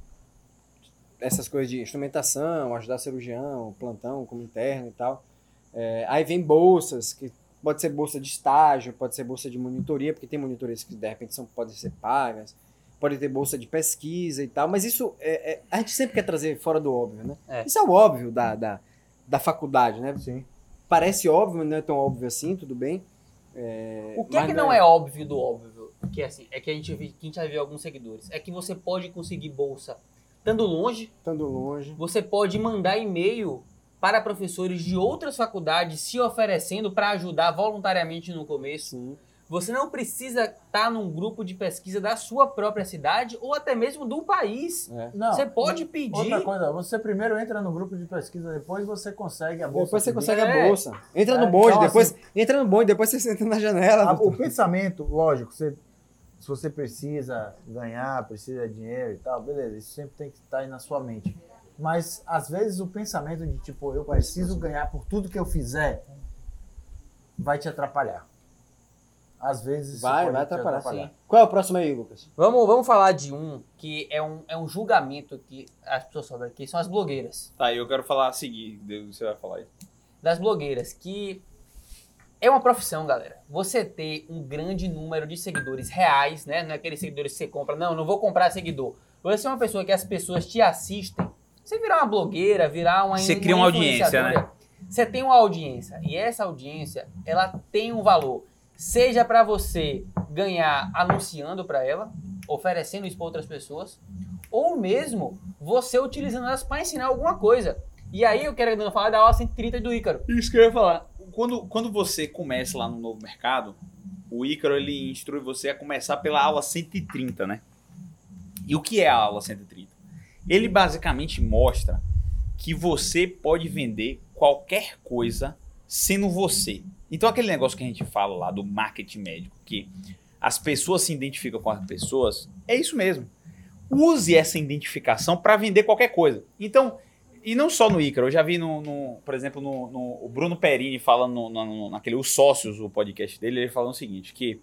essas coisas de instrumentação, ajudar cirurgião, plantão como interno e tal. É, aí vem bolsas, que pode ser bolsa de estágio, pode ser bolsa de monitoria, porque tem monitorias que de repente são, podem ser pagas, pode ter bolsa de pesquisa e tal, mas isso é- é- a gente sempre quer trazer fora do óbvio, né? É. Isso é o óbvio da, da, da faculdade, né? Sim. Parece óbvio, mas não é tão óbvio assim, tudo bem. É, O que é que não é óbvio do óbvio? Que assim, é que a gente, vi- que a gente já viu alguns seguidores. É que você pode conseguir bolsa estando longe, Estando longe. você pode mandar e-mail para professores de outras faculdades se oferecendo para ajudar voluntariamente no começo. Sim. Você não precisa estar num grupo de pesquisa da sua própria cidade ou até mesmo do país. É. Não, Você pode pedir. Outra coisa, você primeiro entra no grupo de pesquisa, depois você consegue a bolsa. Depois você consegue É. a bolsa. Entra no É, bonde, então, depois entra no bonde, depois você senta na janela. A- o pensamento, lógico, você, se você precisa ganhar, precisa de dinheiro e tal, beleza, isso sempre tem que estar aí na sua mente. Mas às vezes o pensamento de tipo, eu preciso ganhar por tudo que eu fizer, vai te atrapalhar. Às vezes Vai, vai te atrapalhar. Qual é o próximo aí, Lucas? Vamos, vamos falar de um que é um, é um julgamento que as pessoas sofrem aqui, são as blogueiras. Tá, eu quero falar a seguir. Você vai falar aí. das blogueiras, que é uma profissão, galera. Você ter um grande número de seguidores reais, né? Não é aqueles seguidores que você compra, não, não vou comprar seguidor. Você é uma pessoa que as pessoas te assistem. Você virar uma blogueira, virar uma Você cria uma audiência, influenciadora, Você tem uma audiência e essa audiência, ela tem um valor. Seja para você ganhar anunciando para ela, oferecendo isso para outras pessoas, ou mesmo você utilizando elas para ensinar alguma coisa. E aí eu quero falar da aula 130 do Ícaro. Isso que eu ia falar. Quando, quando você começa lá no novo mercado, o Ícaro ele instrui você a começar pela aula 130, né? E o que é a aula 130? Ele basicamente mostra que você pode vender qualquer coisa sendo você. Então aquele negócio que a gente fala lá do marketing médico, que as pessoas se identificam com as pessoas, é isso mesmo. Use essa identificação para vender qualquer coisa. Então, e não só no Ícaro, eu já vi, no, no- por exemplo, no, no- o Bruno Perini falando no, no- naquele Os Sócios, o podcast dele, ele falando o seguinte, que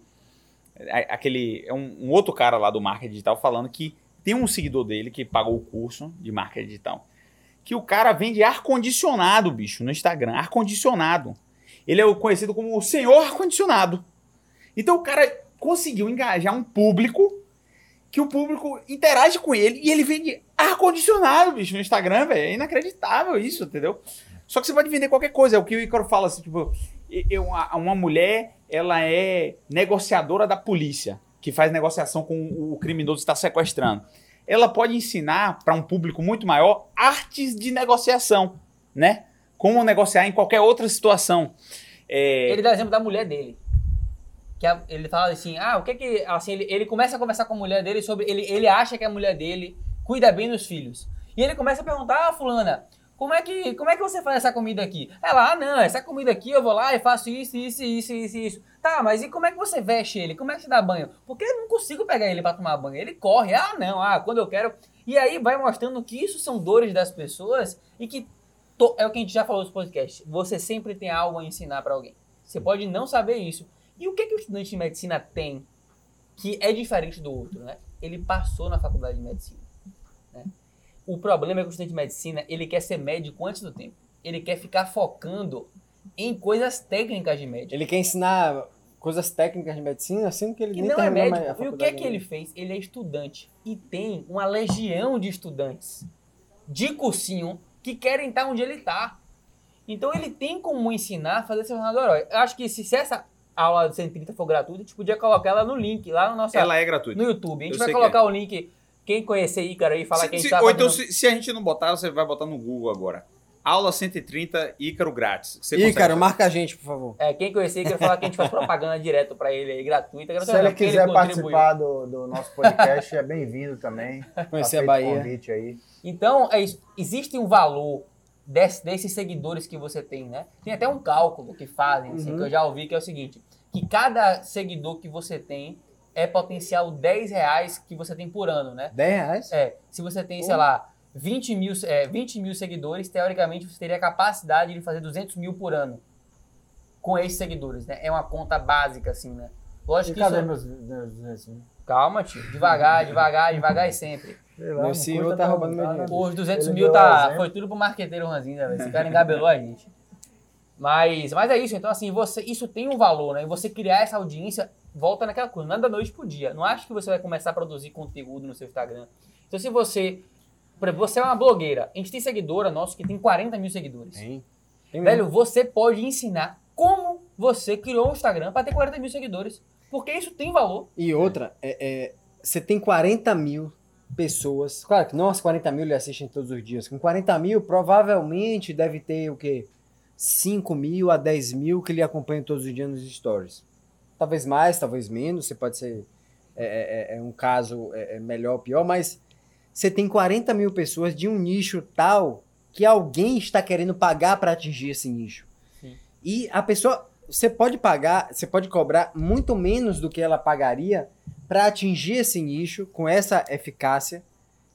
aquele, é um, um outro cara lá do marketing digital falando que tem um seguidor dele que pagou o curso de marketing digital, que o cara vende ar-condicionado, bicho, no Instagram, ar-condicionado. Ele é o conhecido como o senhor ar-condicionado. Então o cara conseguiu engajar um público que o público interage com ele e ele vende ar-condicionado, bicho, no Instagram, velho. É inacreditável isso, entendeu? Só que você pode vender qualquer coisa. É o que o Icaro fala assim, tipo, uma mulher, ela é negociadora da polícia, que faz negociação com o criminoso que está sequestrando. Ela pode ensinar para um público muito maior artes de negociação, né? Como negociar em qualquer outra situação. É, Ele dá exemplo da mulher dele. Que a- ele fala assim, ah, o que que... Assim, ele, ele começa a conversar com a mulher dele sobre... Ele, ele acha que a mulher dele cuida bem dos filhos. E ele começa a perguntar, ah, fulana, Como é, que, como é que você faz essa comida aqui? Ela, ah, não, essa comida aqui eu vou lá e faço isso, isso, isso, isso, isso. Tá, mas e como é que você veste ele? Como é que você dá banho? Porque eu não consigo pegar ele para tomar banho. Ele corre, ah, não, ah, quando eu quero. E aí vai mostrando que isso são dores das pessoas e que to- é o que a gente já falou nos podcasts. Você sempre tem algo a ensinar para alguém. Você pode não saber isso. E o que, que o estudante de medicina tem que é diferente do outro, né? Ele passou na faculdade de medicina. né? O problema é que o estudante de medicina, ele quer ser médico antes do tempo. Ele quer ficar focando em coisas técnicas de médico. Ele quer ensinar coisas técnicas de medicina, assim que ele Que nem não é médico. a E o que é que ele fez? Ele é estudante e tem uma legião de estudantes de cursinho que querem estar onde ele está. Então ele tem como ensinar a fazer seu jornal do herói. Eu acho que se, se essa aula de 130 for gratuita, a gente podia colocar ela no link, lá no nosso Ela é gratuita. no YouTube. A gente Eu vai colocar o link. Quem conhecer Ícaro aí, falar Se- que a gente se- tá ou então, se, se a gente não botar, você vai botar no Google agora. Aula 130, Ícaro grátis. Você Ícaro, fazer. marca a gente, por favor. É, quem conhecer Ícaro, falar que a gente faz propaganda direto pra ele aí, gratuita. Se ele quiser contribuiu. participar do, do nosso podcast, é bem-vindo também. Conhecer Tá a feito Bahia. convite aí. Então, é isso. existe um valor desse- desses seguidores que você tem, né? Tem até um cálculo que fazem, assim, Uhum. que eu já ouvi, que é o seguinte, que cada seguidor que você tem é potencial 10 reais que você tem por ano, né? 10 reais? É, se você tem, sei lá, 20 mil, é, 20 mil seguidores, teoricamente você teria a capacidade de fazer 200 mil por ano com esses seguidores, né? É uma conta básica, assim, né? Lógico E que cadê isso... meus, meus, Calma, tio. Devagar, devagar, devagar e sempre. lá, Meu custa tá roubando meu dinheiro. né? Os 200 Ele mil tá, foi tudo pro marqueteiro ranzinho, velho. Esse cara engabelou a gente. Mas, mas é isso. Então, assim, você, isso tem um valor, né? E você criar essa audiência, volta naquela coisa. Não é da noite pro dia. Não acho que você vai começar a produzir conteúdo no seu Instagram. Então, se você... Por exemplo, você é uma blogueira. A gente tem seguidora nossa que tem 40 mil seguidores. Tem. Tem Velho, você pode ensinar como você criou um Instagram para ter 40 mil seguidores. Porque isso tem valor. E outra, é, é, você tem 40 mil pessoas. Claro que não as 40 mil lhe assistem todos os dias. Com 40 mil, provavelmente deve ter o quê? 5 mil a 10 mil que lhe acompanham todos os dias nos stories. Talvez mais, talvez menos. Você pode ser é, é, é um caso é, é melhor ou pior, mas você tem 40 mil pessoas de um nicho tal que alguém está querendo pagar para atingir esse nicho. Sim. E a pessoa, você pode pagar, você pode cobrar muito menos do que ela pagaria para atingir esse nicho com essa eficácia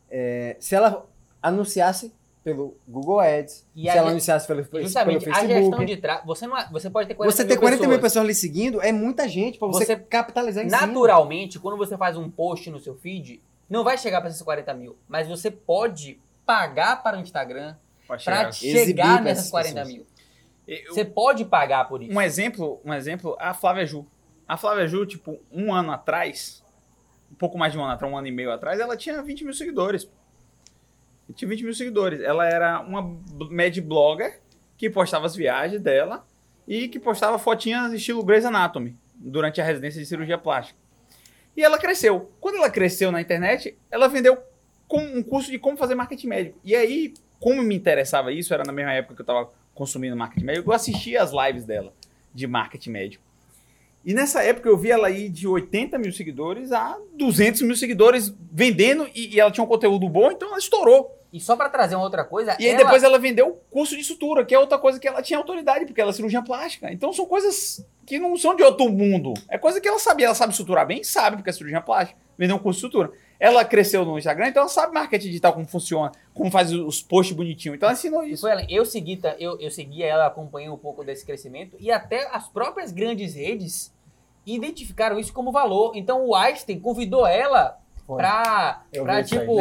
é, se ela anunciasse pelo Google Ads, E se ela anunciasse pelo, pelo Justamente, a Facebook. gestão de trás. Você, não você pode ter 40 Você mil ter 40 mil pessoas. pessoas lhe seguindo é muita gente para você, Você- capitalizar em cima. Naturalmente, quando você faz um post no seu feed, não vai chegar para esses 40 mil. Mas você pode pagar para o Instagram para chegar. Exibir chegar nessas essas 40 pessoas. mil. Eu- Você pode pagar por isso. Um exemplo, um exemplo, a Flávia Ju. A Flávia Ju, tipo, um ano atrás, um pouco mais de um ano atrás, um ano e meio atrás, ela tinha 20 mil seguidores. Ela tinha 20 mil seguidores. Ela era uma med blogger que postava as viagens dela e que postava fotinhas estilo Grey's Anatomy durante a residência de cirurgia plástica. E ela cresceu. Quando ela cresceu na internet, ela vendeu um curso de como fazer marketing médico. E aí, como me interessava isso, era na mesma época que eu estava consumindo marketing médico, eu assistia as lives dela de marketing médico. E nessa época eu vi ela ir de 80 mil seguidores a 200 mil seguidores vendendo e, e ela tinha um conteúdo bom, então ela estourou. E só para trazer uma outra coisa, E aí ela- depois ela vendeu curso de sutura, que é outra coisa que ela tinha autoridade, porque ela é cirurgiã plástica. Então são coisas que não são de outro mundo. É coisa que ela sabia, ela sabe suturar bem, sabe, porque é cirurgiã plástica. Vendeu um curso de sutura. Ela cresceu no Instagram, então ela sabe marketing digital, como funciona, como faz os posts bonitinhos. Então ela ensinou E isso. foi ela. Eu segui, eu, eu segui ela, acompanhei um pouco desse crescimento e até as próprias grandes redes identificaram isso como valor. Então o Einstein convidou ela Foi. pra, Eu pra tipo,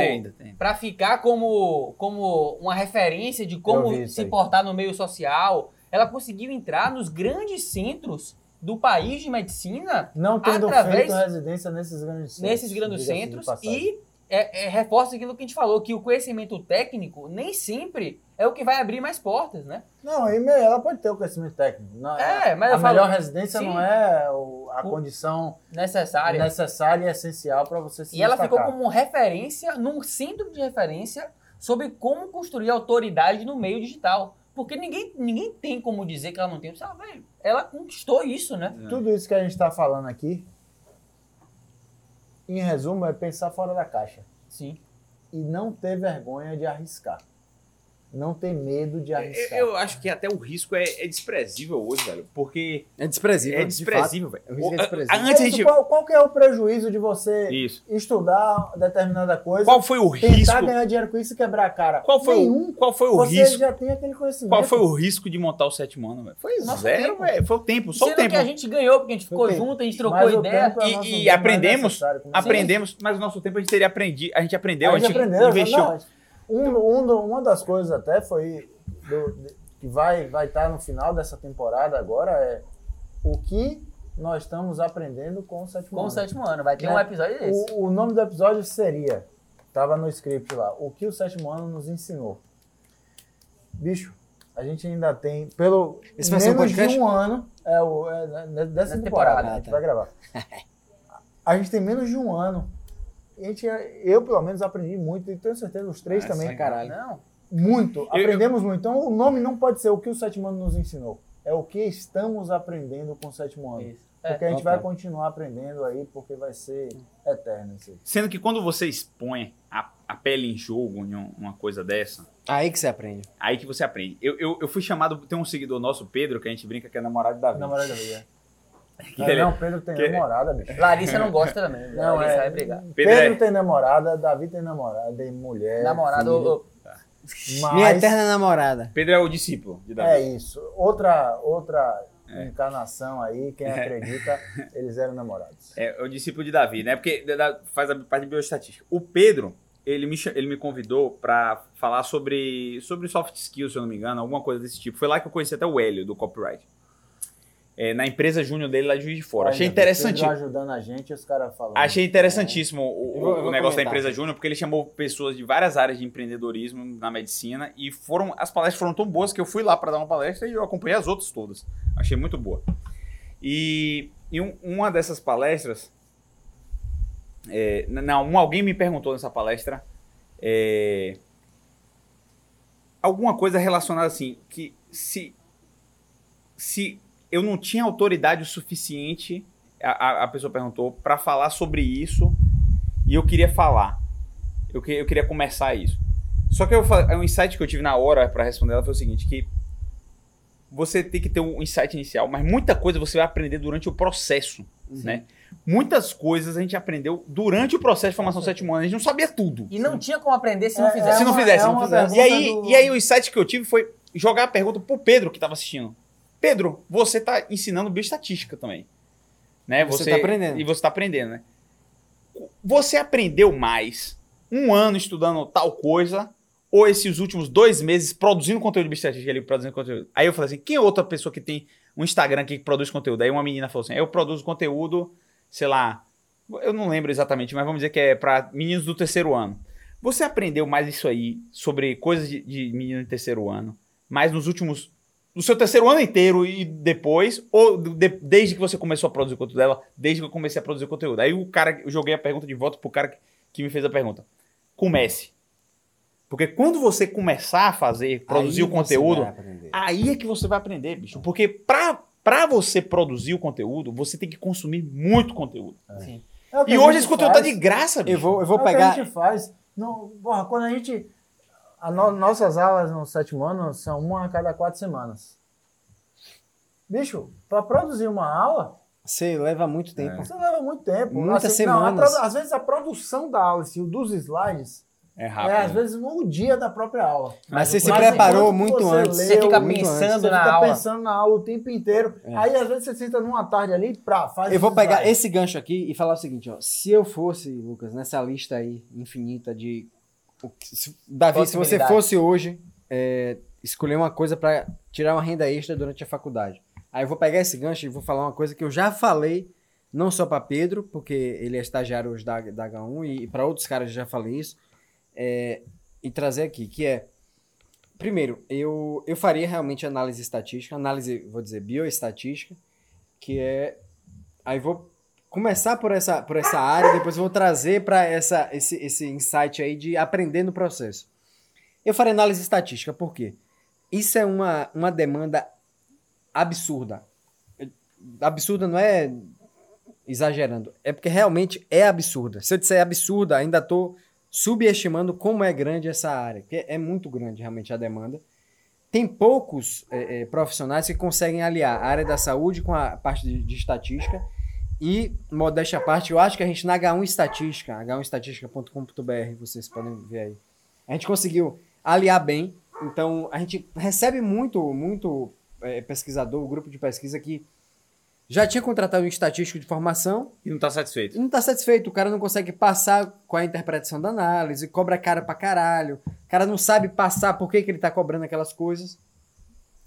pra ficar como, como uma referência de como se portar no meio social. Ela conseguiu entrar nos grandes centros do país de medicina Não tendo Através- feito residência nesses grandes centros. nesses grandes centros e é, é, reforça aquilo que a gente falou, que o conhecimento técnico nem sempre é o que vai abrir mais portas, né? Não, e ela pode ter o conhecimento técnico. Não, É, mas a eu falo- melhor residência Sim. não é o- a O- condição Necessária. necessária e essencial para você se E ela ficou destacar. como referência, num centro de referência sobre como construir autoridade no meio digital. Porque ninguém, ninguém tem como dizer que ela não tem. Ah, velho, ela conquistou isso, né? Tudo isso que a gente está falando aqui, em resumo, é pensar fora da caixa Sim. e não ter vergonha de arriscar. Não ter medo de arriscar. Eu, eu acho que até o risco é, é desprezível hoje, velho. Porque É desprezível. é de desprezível, velho. fato. O risco é O- desprezível. Antes gente. qual, qual que é o prejuízo de você Isso. estudar determinada coisa, Qual foi o tentar risco? ganhar dinheiro com isso e quebrar a cara? Qual foi, Nenhum. o, qual foi o você risco? já tem aquele conhecimento. Qual foi o risco de montar o sétimo ano, velho? Foi zero, velho. Foi o tempo, só o Sendo tempo. que a gente ganhou, porque a gente ficou junto, a gente trocou Mas o ideia. é E- e aprendemos. Aprendemos, mas no nosso tempo a gente teria aprendido. A gente aprendeu, A gente aprendeu, investiu. não, um, um do- uma das coisas até foi do- de- que vai vai estar no final dessa temporada agora é o que nós estamos aprendendo com o sétimo Com o ano. sétimo ano. Vai ter Né? um episódio desse. O, o nome do episódio seria, tava no script lá, o que o sétimo ano nos ensinou. Bicho, a gente ainda tem, pelo Esse vai ser menos de um ano, é, o, é, né, dessa temporada, temporada, a gente tá. vai gravar. A gente tem menos de um ano. A gente, eu, pelo menos, aprendi muito, e tenho certeza os três Ah, também. sim. Caralho. Não. Muito. Eu- Aprendemos muito. Então, o nome não pode ser o que o sétimo ano nos ensinou. É o que estamos aprendendo com o sétimo ano. Isso. É. Porque a gente vai continuar aprendendo aí, porque vai ser eterno isso aí. Sendo que quando você expõe a, a pele em jogo em um- uma coisa dessa, Aí que você aprende. aí que você aprende. Eu, eu, eu fui chamado, tem um seguidor nosso, Pedro, que a gente brinca que é namorado da vida. Namorada da vida. Que Não, ele- não, Pedro tem que- namorada, bicho. Larissa não gosta também. Não, Larissa é. vai brigar. Pedro Pedro, é- tem namorada, Davi tem namorada, tem mulher. Namorado. Mas Minha eterna namorada. Pedro é o discípulo de Davi. é isso. Outra, outra encarnação aí, quem acredita, eles eram namorados. É o discípulo de Davi, né? Porque faz a parte de bioestatística. O Pedro, ele me, ele me convidou pra falar sobre, sobre soft skills, se eu não me engano, alguma coisa desse tipo. Foi lá que eu conheci até o Hélio, do copyright. É, na empresa júnior dele lá de Juiz de Fora. Achei Olha, interessantíssimo. Pedro ajudando a gente, os caras falando. Achei interessantíssimo o, Eu vou- o negócio da comentar empresa aqui. júnior, porque ele chamou pessoas de várias áreas de empreendedorismo na medicina e foram as palestras foram tão boas que eu fui lá para dar uma palestra e eu acompanhei as outras todas. Achei muito boa. E, e um- uma dessas palestras, é, não, um, alguém me perguntou nessa palestra é, alguma coisa relacionada assim que se se eu não tinha autoridade o suficiente a, a- pessoa perguntou para falar sobre isso e eu queria falar. Eu, que- eu queria começar isso. Só que eu, fa- um insight que eu tive na hora para responder ela foi o seguinte, que você tem que ter um insight inicial, mas muita coisa você vai aprender durante o processo, né? Muitas coisas a gente aprendeu durante o processo de formação sétimo ano, a gente não sabia tudo. E não tinha como aprender se não É, fizesse. Se não uma- fizesse, é se não fizesse. E aí, do- e aí o insight que eu tive foi jogar a pergunta pro Pedro que estava assistindo. Pedro, você tá ensinando bioestatística também. Né? Você tá aprendendo. E você tá aprendendo, né? Você aprendeu mais um ano estudando tal coisa ou esses últimos dois meses produzindo conteúdo de bioestatística ali, produzindo conteúdo? Aí eu falei assim, quem é outra pessoa que tem um Instagram que produz conteúdo? Aí uma menina falou assim, eu produzo conteúdo, sei lá, eu não lembro exatamente, mas vamos dizer que é para meninos do terceiro ano. Você aprendeu mais isso aí sobre coisas de, de menino de terceiro ano, mais nos últimos. No seu terceiro ano inteiro e depois, ou de- desde que você começou a produzir conteúdo dela, desde que eu comecei a produzir conteúdo. Aí o cara, eu joguei a pergunta de volta pro cara que, que me fez a pergunta. Comece. Porque quando você começar a fazer, produzir Aí o conteúdo. Aí é que você vai aprender, bicho. Porque pra, pra você produzir o conteúdo, você tem que consumir muito conteúdo. Sim. É que E hoje esse conteúdo tá faz. de graça, bicho. Eu vou, eu vou É o que pegar. a gente faz. Não, porra, quando a gente. A no- nossas aulas no sétimo ano são uma a cada quatro semanas. Bicho, para produzir uma aula, Você leva muito tempo. você leva muito tempo. Muitas não, a semanas. produ- às vezes a produção da aula, assim, o dos slides, É é rápido. às vezes o dia da própria aula. Mas você se Mas preparou enquanto muito você antes. leu, Você fica pensando antes. Você na fica aula. pensando na aula o tempo inteiro. É. Aí às vezes você senta numa tarde ali e pra, faz Eu vou pegar slides. esse gancho aqui e falar o seguinte, ó. Se eu fosse, Lucas, nessa lista aí infinita de. Se- Davi, se você fosse hoje é, escolher uma coisa pra tirar uma renda extra durante a faculdade. Aí eu vou pegar esse gancho e vou falar uma coisa que eu já falei, não só pra Pedro, porque ele é estagiário hoje da, da H1 e, pra outros caras eu já falei isso, é, e trazer aqui, que é. Primeiro, eu, eu faria realmente análise estatística, análise, vou dizer, bioestatística, que é Aí vou começar por essa, por essa área, depois vou trazer para esse, esse insight aí de aprender no processo. Eu farei análise estatística, por quê? Isso é uma, uma demanda absurda. Absurda não é exagerando, é porque realmente é absurda. Se eu disser absurda, ainda tô subestimando como é grande essa área, porque é muito grande realmente a demanda. Tem poucos é, é, profissionais que conseguem aliar a área da saúde com a parte de, de estatística. E, modéstia à parte, eu acho que a gente na H1 Estatística, h1estatística.com.br, vocês podem ver aí, a gente conseguiu aliar bem. Então, a gente recebe muito, muito é, pesquisador, grupo de pesquisa que já tinha contratado um estatístico de formação E não tá satisfeito. e não tá satisfeito. O cara não consegue passar com a interpretação da análise, cobra cara pra caralho. O cara não sabe passar por que, que ele tá cobrando aquelas coisas.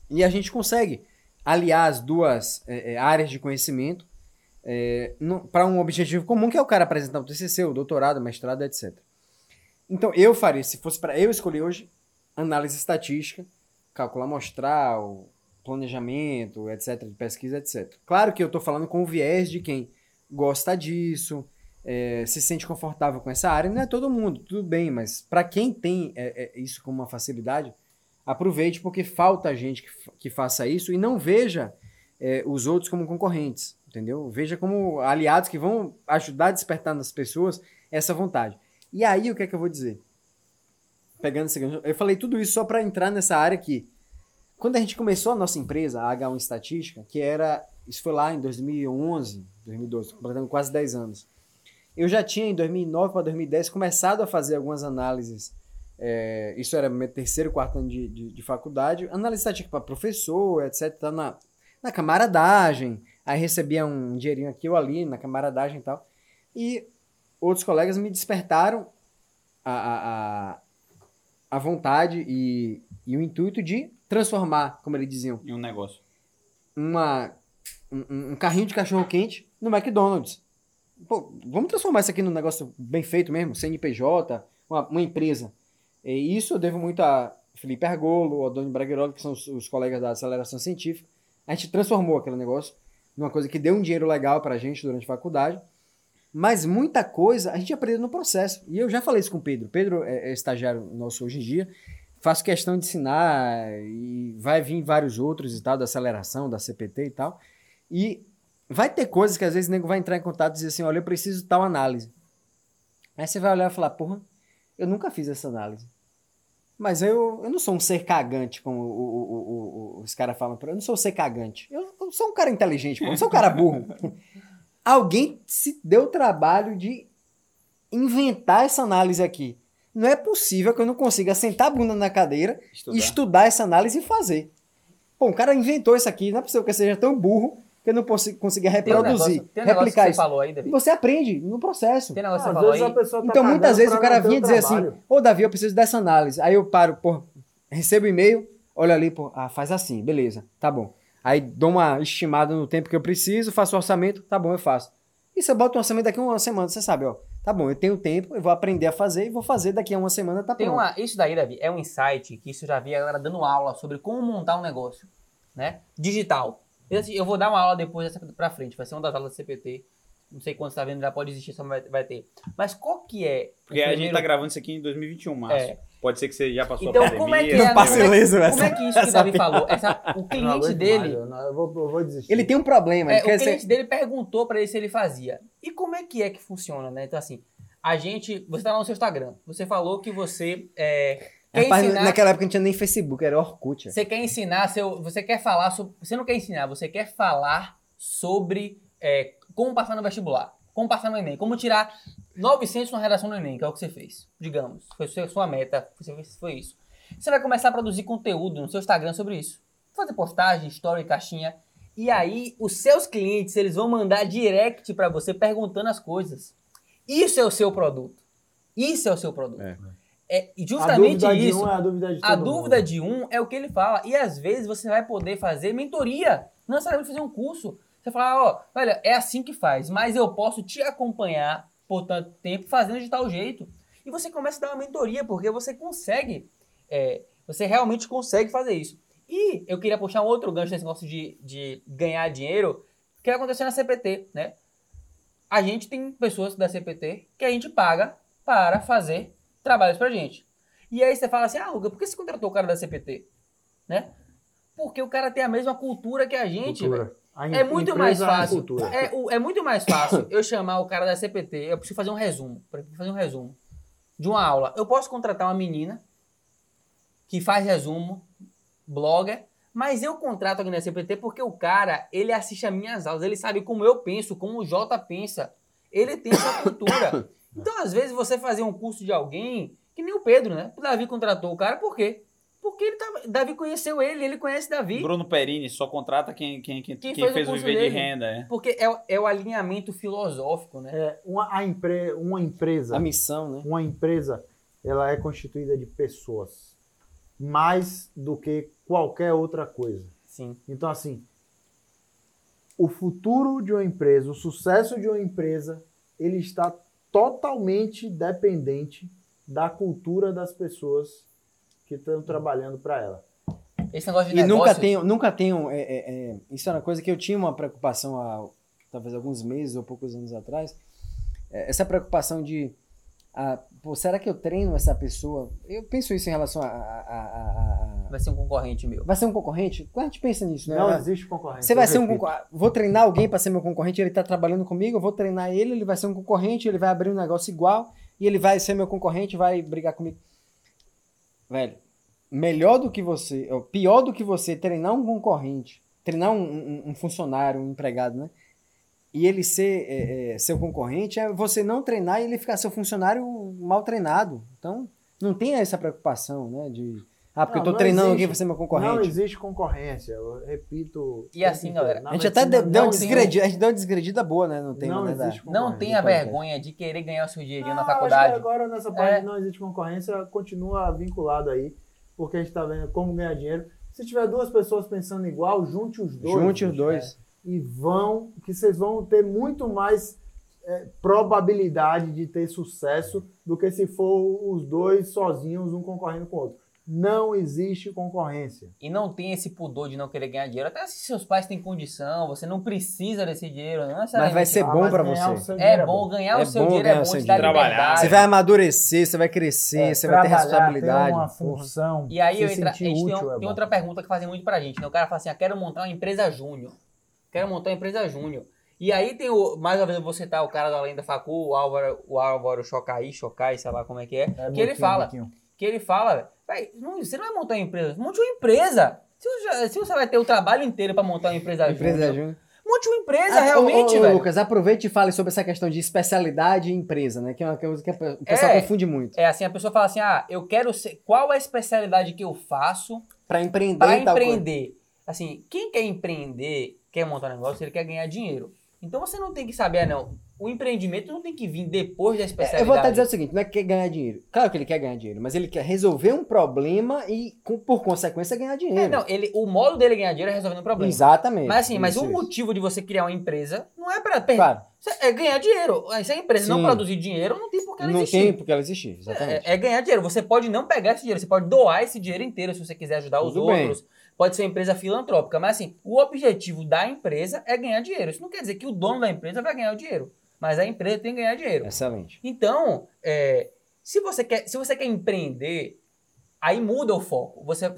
E a gente consegue aliar as duas é, é, áreas de conhecimento para um objetivo comum, que é o cara apresentar o TCC, o doutorado, o mestrado, etc. Então, eu faria, se fosse para eu escolher hoje, análise estatística, cálculo amostral, planejamento, etc., de pesquisa, etc. Claro que eu estou falando com o viés de quem gosta disso, é, se sente confortável com essa área. Não é todo mundo, tudo bem, mas para quem tem é, é, isso como uma facilidade, aproveite porque falta gente que, que faça isso e não veja é, os outros como concorrentes, entendeu? Veja como aliados que vão ajudar a despertar nas pessoas essa vontade. E aí, o que é que eu vou dizer? Pegando esse eu falei tudo isso só para entrar nessa área que quando a gente começou a nossa empresa, a H1 Estatística, que era, isso foi lá em 2011, 2012, completando quase 10 anos. Eu já tinha em 2009 para 2010 começado a fazer algumas análises. é, isso era meu terceiro, quarto ano de, de, de faculdade. Análise estatística para professor, etc. Na, na camaradagem. Aí recebia um dinheirinho aqui ou ali, na camaradagem e tal. E outros colegas me despertaram a, a, a, vontade e, e o intuito de transformar, como eles diziam, Em um negócio. uma, um, um carrinho de cachorro quente no McDonald's. Pô, vamos transformar isso aqui num negócio bem feito mesmo, CNPJ, uma, uma empresa. E isso eu devo muito a Felipe Argolo, a Doni Bragueroli, que são os, os colegas da aceleração científica. A gente transformou aquele negócio numa coisa que deu um dinheiro legal pra gente durante a faculdade. Mas muita coisa a gente aprendeu no processo. E eu já falei isso com o Pedro. Pedro é, é estagiário nosso hoje em dia. Faço questão de ensinar e vai vir vários outros e tal, da aceleração, da CPT e tal. E vai ter coisas que às vezes o nego vai entrar em contato e dizer assim: olha, eu preciso de tal análise. Aí você vai olhar e falar: porra, eu nunca fiz essa análise. Mas eu, eu não sou um ser cagante, como o- o- o- os caras falam. Eu não sou um ser cagante. Eu, eu sou um cara inteligente, pô. eu não sou um cara burro. Alguém se deu o trabalho de inventar essa análise aqui. Não é possível que eu não consiga sentar a bunda na cadeira Estudar. estudar essa análise e fazer. Pô, o cara inventou isso aqui, não é possível que eu seja tão burro que eu não possi- consiga Tem um reproduzir, negócio, tem um negócio que replicar você isso. falou aí, E Davi. você aprende no processo. Tem um negócio que Às você falou aí. tá Então, muitas vezes o cara vinha dizer trabalho. assim: Ô, Davi, eu preciso dessa análise. Aí eu paro, pô, recebo o e-mail, olha ali, pô, ah, faz assim, beleza, tá bom. Aí dou uma estimada no tempo que eu preciso, faço o orçamento, tá bom, eu faço. E você bota o orçamento daqui a uma semana, você sabe, ó, tá bom, eu tenho tempo, eu vou aprender a fazer e vou fazer daqui a uma semana, tá pronto. uma, isso daí, Davi, é um insight que isso eu já vi a galera dando aula sobre como montar um negócio, né? Digital. Eu, assim, eu vou dar uma aula depois dessa pra frente, vai ser uma das aulas do CPT. Não sei quando você tá vendo, já pode existir, só vai, vai ter. Mas qual que é? o Porque a gente primeiro- tá gravando isso aqui em 2021, março. É. Pode ser que você já passou Então, a pandemia. como é que é, como é, como essa- é que isso que o Davi piada. falou? Essa, o cliente dele, mais, eu, não- eu vou, eu vou desistir. Ele tem um problema, É, o cliente ser... dele perguntou pra ele se ele fazia. E como é que é que funciona, né? Então, assim, a gente. Você tá lá no seu Instagram. Você falou que você é, quer Rapaz, ensinar. naquela época não tinha nem Facebook, era Orkut. Você quer ensinar, seu, você quer falar sobre. Você não quer ensinar, você quer falar sobre é, como passar no vestibular, como passar no Enem, como tirar 900 na redação do Enem, que é o que você fez. Digamos, foi sua sua meta, você fez- foi isso. Você vai começar a produzir conteúdo no seu Instagram sobre isso. Fazer postagem, story, caixinha. E aí, os seus clientes, eles vão mandar direct pra você perguntando as coisas. Isso é o seu produto. Isso é o seu produto. É. É, e a justamente de isso. um é a dúvida de A dúvida de um é o que ele fala. E às vezes você vai poder fazer mentoria. Não necessariamente fazer um curso. Você fala, ó, olha, é assim que faz, mas eu posso te acompanhar por tanto tempo fazendo de tal jeito. E você começa a dar uma mentoria, porque você consegue, é, você realmente consegue fazer isso. E eu queria puxar um outro gancho nesse negócio de, de ganhar dinheiro, que aconteceu na CPT, né? A gente tem pessoas da CPT que a gente paga para fazer trabalhos pra gente. E aí você fala assim, ah, Luga, por que você contratou o cara da CPT? Né? Porque o cara tem a mesma cultura que a gente, velho. É muito mais é fácil. É, o- é muito mais fácil eu chamar o cara da CPT. Eu preciso fazer um resumo. Pra fazer um resumo. de uma aula. Eu posso contratar uma menina que faz resumo, blogger, mas eu contrato aqui na CPT porque o cara, ele assiste as minhas aulas, ele sabe como eu penso, como o Jota pensa. Ele tem essa cultura. Então, às vezes, você fazer um curso de alguém, que nem o Pedro, né? O Davi contratou o cara, por quê? Porque ele tava, Davi conheceu ele, ele conhece Davi. Bruno Perini só contrata quem, quem, quem, Quem quem fez o fez o curso viver de dele. renda. É. Porque é, o- é o alinhamento filosófico, né? É, uma, a empre, uma empresa. A missão, né? uma empresa ela é constituída de pessoas mais do que qualquer outra coisa. Sim. Então assim, o futuro de uma empresa, o sucesso de uma empresa, ele está totalmente dependente da cultura das pessoas que estão trabalhando para ela. Esse negócio de E negócio, nunca tenho, nunca tenho. é, é, é, isso é uma coisa que eu tinha uma preocupação há talvez alguns meses ou poucos anos atrás. É, essa preocupação de. ah, pô, será que eu treino essa pessoa? Eu penso isso em relação a. a- a- a- a- vai ser um concorrente meu. vai ser um concorrente? Quando a gente pensa nisso, né? Não existe concorrência. Você vai eu ser um concorrente. Vou treinar alguém para ser meu concorrente, ele tá trabalhando comigo, eu vou treinar ele, ele vai ser um concorrente, ele vai abrir um negócio igual e ele vai ser meu concorrente, vai brigar comigo. Velho, melhor do que você, ou pior do que você treinar um concorrente, treinar um, um- um funcionário, um empregado, né? E ele ser é, é, seu concorrente é você não treinar e ele ficar seu funcionário mal treinado. Então, não tem essa preocupação, né? De, ah, porque Não, eu tô não treinando existe. alguém para ser meu Não concorrente. existe concorrência, eu repito. E assim, galera, A gente até deu, deu uma não tem- desgredida, a gente deu uma desgredida boa, né? No tema, Não né? da- existe Não concorrência. tenha vergonha de querer ganhar o seu dinheirinho Não, na acho que faculdade. agora nessa parte É. não existe concorrência, continua vinculado aí, porque a gente está vendo como ganhar dinheiro. Se tiver duas pessoas pensando igual, junte os dois. Junte os dois. E vão, que vocês vão ter muito mais é, probabilidade de ter sucesso do que se for os dois sozinhos, um concorrendo com o outro. Não existe concorrência. E não tem esse pudor de não querer ganhar dinheiro. Até se seus pais têm condição, você não precisa desse dinheiro. Não Mas vai ser Ah, bom ganhar o você. seu É dinheiro bom ganhar É o seu bom dinheiro, é bom seu te dar liberdade. Você vai amadurecer, você vai crescer, É, você vai ter responsabilidade. Ter uma função. E aí se eu entra, a gente tem, útil, um- é tem outra pergunta que fazem muito pra gente. Né? O cara fala assim: ah, quero montar uma empresa júnior. Quero montar uma empresa júnior. E aí tem o. Mais uma vez eu vou citar o cara da Lenda Facu, o Álvaro, o Álvaro Chocai, Chocai, sei lá como é que é. É, que ele fala. Boquinho. Que ele fala, "Véi, não- você não vai montar uma empresa, monte uma empresa. Se você, se você vai ter o trabalho inteiro pra montar uma empresa, Empresa júnior, júnior. monte uma empresa Ah, realmente, ô, ô, velho. Lucas, aproveite e fale sobre essa questão de especialidade e empresa, né? Que é uma coisa que o pessoal É. confunde muito. É assim, a pessoa fala assim: ah, eu quero ser. Qual é a especialidade que eu faço Pra empreender para coisa. empreender? Assim, quem quer empreender, quer montar um negócio, ele quer ganhar dinheiro. Então você não tem que saber, ah, não. O empreendimento não tem que vir depois da É, especialidade. Eu vou até dizer o seguinte, não é que quer ganhar dinheiro. Claro que ele quer ganhar dinheiro, mas ele quer resolver um problema e, com- por consequência, ganhar dinheiro. É, não, ele, o modo dele ganhar dinheiro é resolvendo um problema. Exatamente. Mas assim, mas Isso, o motivo de você criar uma empresa não é para perder. Claro, É ganhar dinheiro. Se a empresa não Sim. produzir dinheiro, não tem por que ela não existir. tem porque ela existir, exatamente. É, é ganhar dinheiro. Você pode não pegar esse dinheiro, você pode doar esse dinheiro inteiro se você quiser ajudar os Tudo bem. outros. Pode ser uma empresa filantrópica, mas assim, o objetivo da empresa é ganhar dinheiro. Isso não quer dizer que o dono da empresa vai ganhar o dinheiro, mas a empresa tem que ganhar dinheiro. Excelente. Então, é, se, você quer, se você quer empreender, aí muda o foco. Você,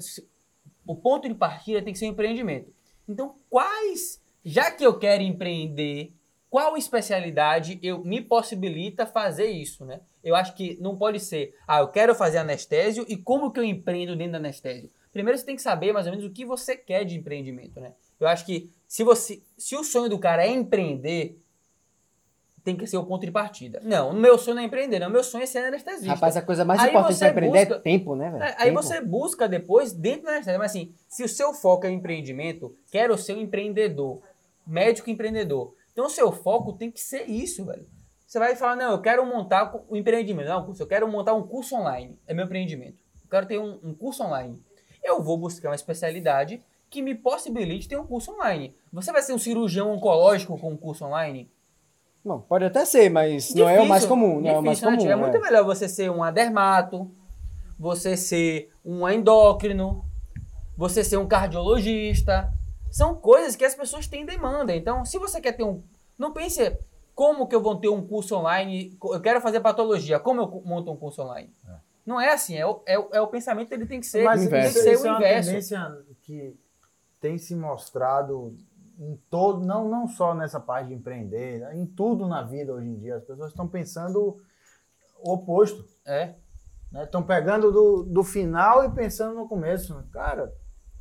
o ponto de partida tem que ser o empreendimento. Então, quais, já que eu quero empreender, qual especialidade eu me possibilita fazer isso, né? Eu acho que não pode ser, ah, eu quero fazer anestésio e como que eu empreendo dentro do anestésio? Primeiro você tem que saber mais ou menos o que você quer de empreendimento, né? Eu acho que se você, se o sonho do cara é empreender, tem que ser o ponto de partida. Não, o meu sonho não é empreender, não. O meu sonho é ser anestesista. Rapaz, a coisa mais Aí importante você pra empreender é busca- tempo, né, velho? É, Aí Tempo. você busca depois dentro da anestesia. Mas assim, se o seu foco é empreendimento, quero ser um empreendedor, médico empreendedor. Então o seu foco tem que ser isso, velho. Você vai falar, não, eu quero montar o empreendimento. Não, curso, eu quero montar um curso online. É meu empreendimento. Eu quero ter um, um curso online. Eu vou buscar uma especialidade que me possibilite ter um curso online. Você vai ser um cirurgião oncológico com um curso online? Bom, pode até ser, mas não é o mais Difícil, comum. Não é o mais difícil, né, comum. tio? É é. muito melhor você ser um dermato, você ser um endócrino, você ser um cardiologista. São coisas que as pessoas têm demanda. Então, se você quer ter um. Não pense como que eu vou ter um curso online. Eu quero fazer patologia. Como eu monto um curso online? Não é assim. É o, é, o- é o pensamento ele tem que ser. Mas tem inverso. que isso, ser isso o é uma inverso. tendência que tem se mostrado em todo, não, não só nessa parte de empreender, né? em tudo na vida hoje em dia. As pessoas estão pensando o oposto. É. Estão pegando do, do final e pensando no começo. Cara,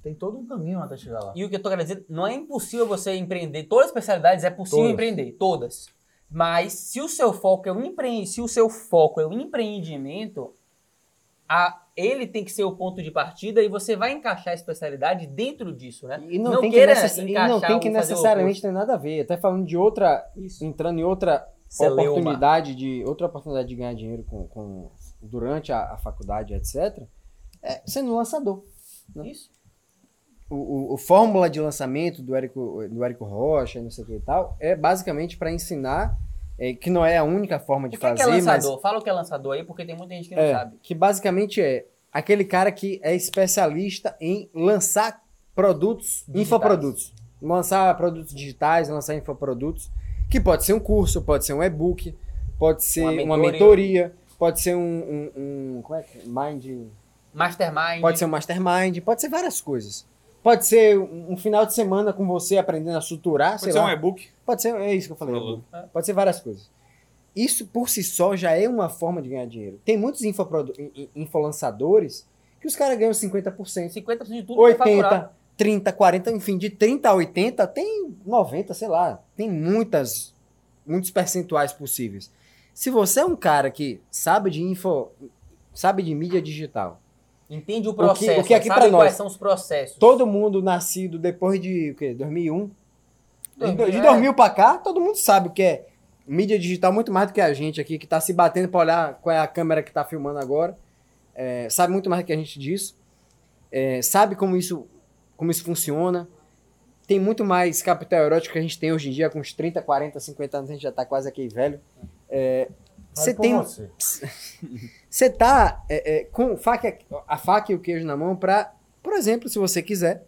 tem todo um caminho até chegar lá. E o que eu tô querendo dizer, não é impossível você empreender. Todas as especialidades é possível Todas. empreender, todas. Mas se o seu foco é o empre... se o seu foco é o empreendimento, a... ele tem que ser o ponto de partida e você vai encaixar a especialidade dentro disso, né? E não, Não tem que, necess... e não tem que necessariamente ter nada a ver. Até falando de outra. Isso. Entrando em outra Celeuma. oportunidade de. Outra oportunidade de ganhar dinheiro com, com- durante a, a faculdade, etc. É sendo lançador. Isso. O, o, o fórmula de lançamento do Érico, do Érico Rocha, não sei o que e tal, é basicamente para ensinar, é, que não é a única forma de O que, é que fazer, é mas lançador? Fala o que é lançador aí, porque tem muita gente que não É, sabe. que basicamente é aquele cara que é especialista em lançar produtos, Digitais. infoprodutos. Lançar produtos digitais, lançar infoprodutos, que pode ser um curso, pode ser um e-book, pode ser Uma uma mentoria. mentoria, pode ser um, um, um- como é que é? Mind, Mastermind. pode ser um mastermind, pode ser várias coisas. Pode ser um final de semana com você aprendendo a suturar, sei Pode ser lá. um e-book. Pode ser, é isso que eu falei. Falou. Edu. Pode ser várias coisas. Isso por si só já é uma forma de ganhar dinheiro. Tem muitos infolançadores que os caras ganham 50%, 50% de tudo que é faturado. 80%, 30%, 40%, enfim, de 30% a 80% tem 90%, sei lá. Tem muitas, muitos percentuais possíveis. Se você é um cara que sabe de info, sabe de mídia digital, Entende o que- processo. o que aqui sabe pra quais nós? são os processos. todo mundo nascido depois de o quê? 2001, de, Dois- de é. 2000 pra cá, todo mundo sabe o que é mídia digital, muito mais do que a gente aqui, que tá se batendo pra olhar qual é a câmera que tá filmando agora. É, sabe muito mais do que a gente disso. É, sabe como isso, como isso funciona. Tem muito mais capital erótico que a gente tem hoje em dia, com uns 30, 40, 50 anos, a gente já tá quase aqui velho. É, Você tem, você. você tá é, é, com faca, a faca e o queijo na mão pra, por exemplo, se você quiser,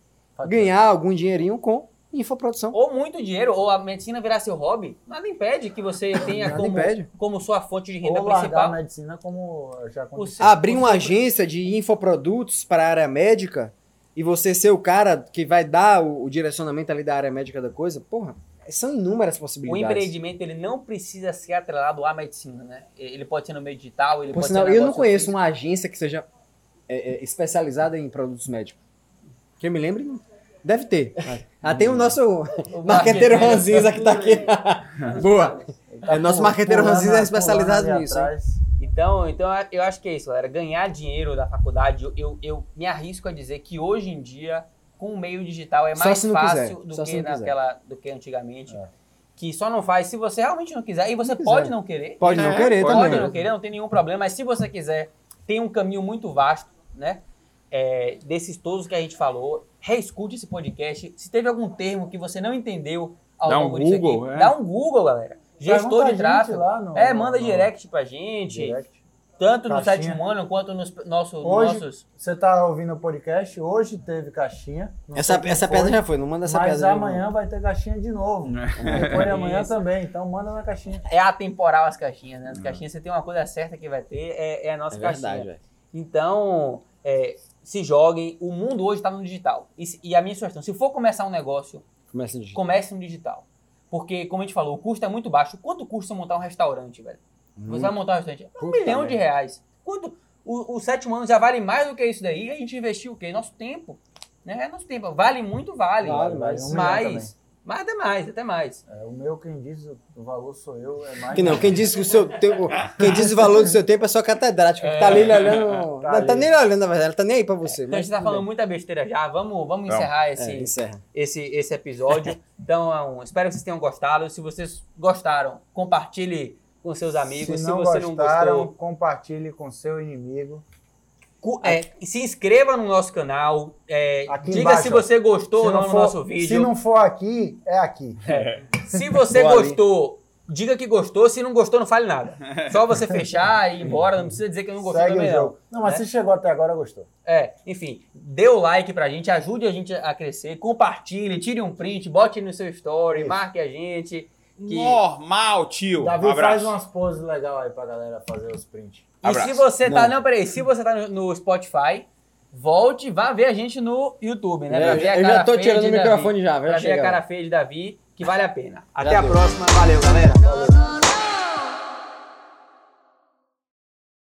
ganhar algum dinheirinho com infoprodução. Ou muito dinheiro, ou a medicina virar seu hobby, nada impede que você tenha como, impede. como sua fonte de renda Ou largar a principal. medicina como já aconteceu. Você- Abrir uma agência de infoprodutos para a área médica e você ser o cara que vai dar o, o direcionamento ali da área médica da coisa, porra, são inúmeras O possibilidades. empreendimento ele não precisa ser atrelado à medicina, né? Ele pode ser no meio digital, ele Por pode sinal, ser eu não conheço físico. uma agência que seja é, é, especializada em produtos médicos. Que eu me lembre, deve ter. Ah, tem o nosso O marqueteiro. Ranzinza que tá aqui. Boa. Tá É, nosso pul- marqueteiro Ranzinza é especializado pulando ali nisso. Então, então eu acho que é isso, galera. Ganhar dinheiro da faculdade, eu, eu, eu me arrisco a dizer que hoje em dia, com o meio digital, é mais não fácil quiser, do, que não quiser. naquela, do que antigamente. É. Que só não faz se você realmente não quiser. E você quiser. pode não querer. Pode não É, querer pode também. Pode não querer, não tem nenhum problema, mas se você quiser, tem um caminho muito vasto, né? É, desses todos que a gente falou. Reescute esse podcast. Se teve algum termo que você não entendeu ao Dá um longo disso Google, aqui, é. dá um Google, galera. Gestor de tráfego. lá no- é, manda no- direct pra gente. Direct. Tanto no Caixinha. sétimo ano quanto nos nosso, Hoje- nossos. Você tá ouvindo o podcast, hoje teve caixinha. Essa, essa foi, pedra já foi, não manda essa Mas pedra. de amanhã vai ter caixinha de novo. Depois de amanhã Isso. também, então manda na caixinha. É atemporal as caixinhas, né? As caixinhas, você tem uma coisa certa que vai ter, é, é a nossa. É verdade, caixinha. velho. Então, é, se joguem. O mundo hoje está no digital. E, e a minha sugestão, se for começar um negócio, Começa de comece no digital. Porque, como a gente falou, o custo é muito baixo. Quanto custa montar um restaurante, velho? Você vai montar um restaurante? Um Puta milhão de reais. Quanto? O, o sétimo ano já vale mais do que isso daí. A gente investiu o quê? Nosso tempo. Né? É nosso tempo. Vale muito, vale. Vale, vale mas- um mas, mas até mais, até mais. É, o meu, quem diz o valor sou eu, é mais. Que não, quem que o seu tempo, quem diz o valor do seu tempo é só catedrático, que tá ali olhando, Tá não tá nem olhando na verdade, ela tá nem aí pra você. Então a mas gente tá falando bem. muita besteira já. Vamos, vamos encerrar É, esse, encerra. esse, esse episódio. Então, um, espero que vocês tenham gostado. Se vocês gostaram, compartilhe com seus amigos. Se Se, não você não gostaram, gostou, compartilhe com seu inimigo. é, se inscreva no nosso canal. é, Aqui diga embaixo, se você gostou Se ou não, não no for- nosso Se vídeo. não for aqui, é aqui. Se você Boa ali. gostou, diga que gostou. Se não gostou, não fale nada. Só você fechar e ir embora. Não precisa dizer que não gostou Segue o também, não. jogo. Não, mas né? se chegou até agora, gostou. É, enfim, dê o like pra gente, ajude a gente a crescer, compartilhe, tire um print, bote no seu story, Isso. marque a gente. Que... Normal, tio. Davi um abraço. faz umas poses legais aí pra galera fazer os prints. E Abraço. se você tá, Não. não, peraí, se você tá no, Spotify, volte, vá ver a gente no YouTube, né? Pra ver a É, eu já tô tirando o Davi. microfone já, vai Pra ver a cara feia de Davi, que vale a pena. Até Já a deu. próxima, valeu, galera. Valeu.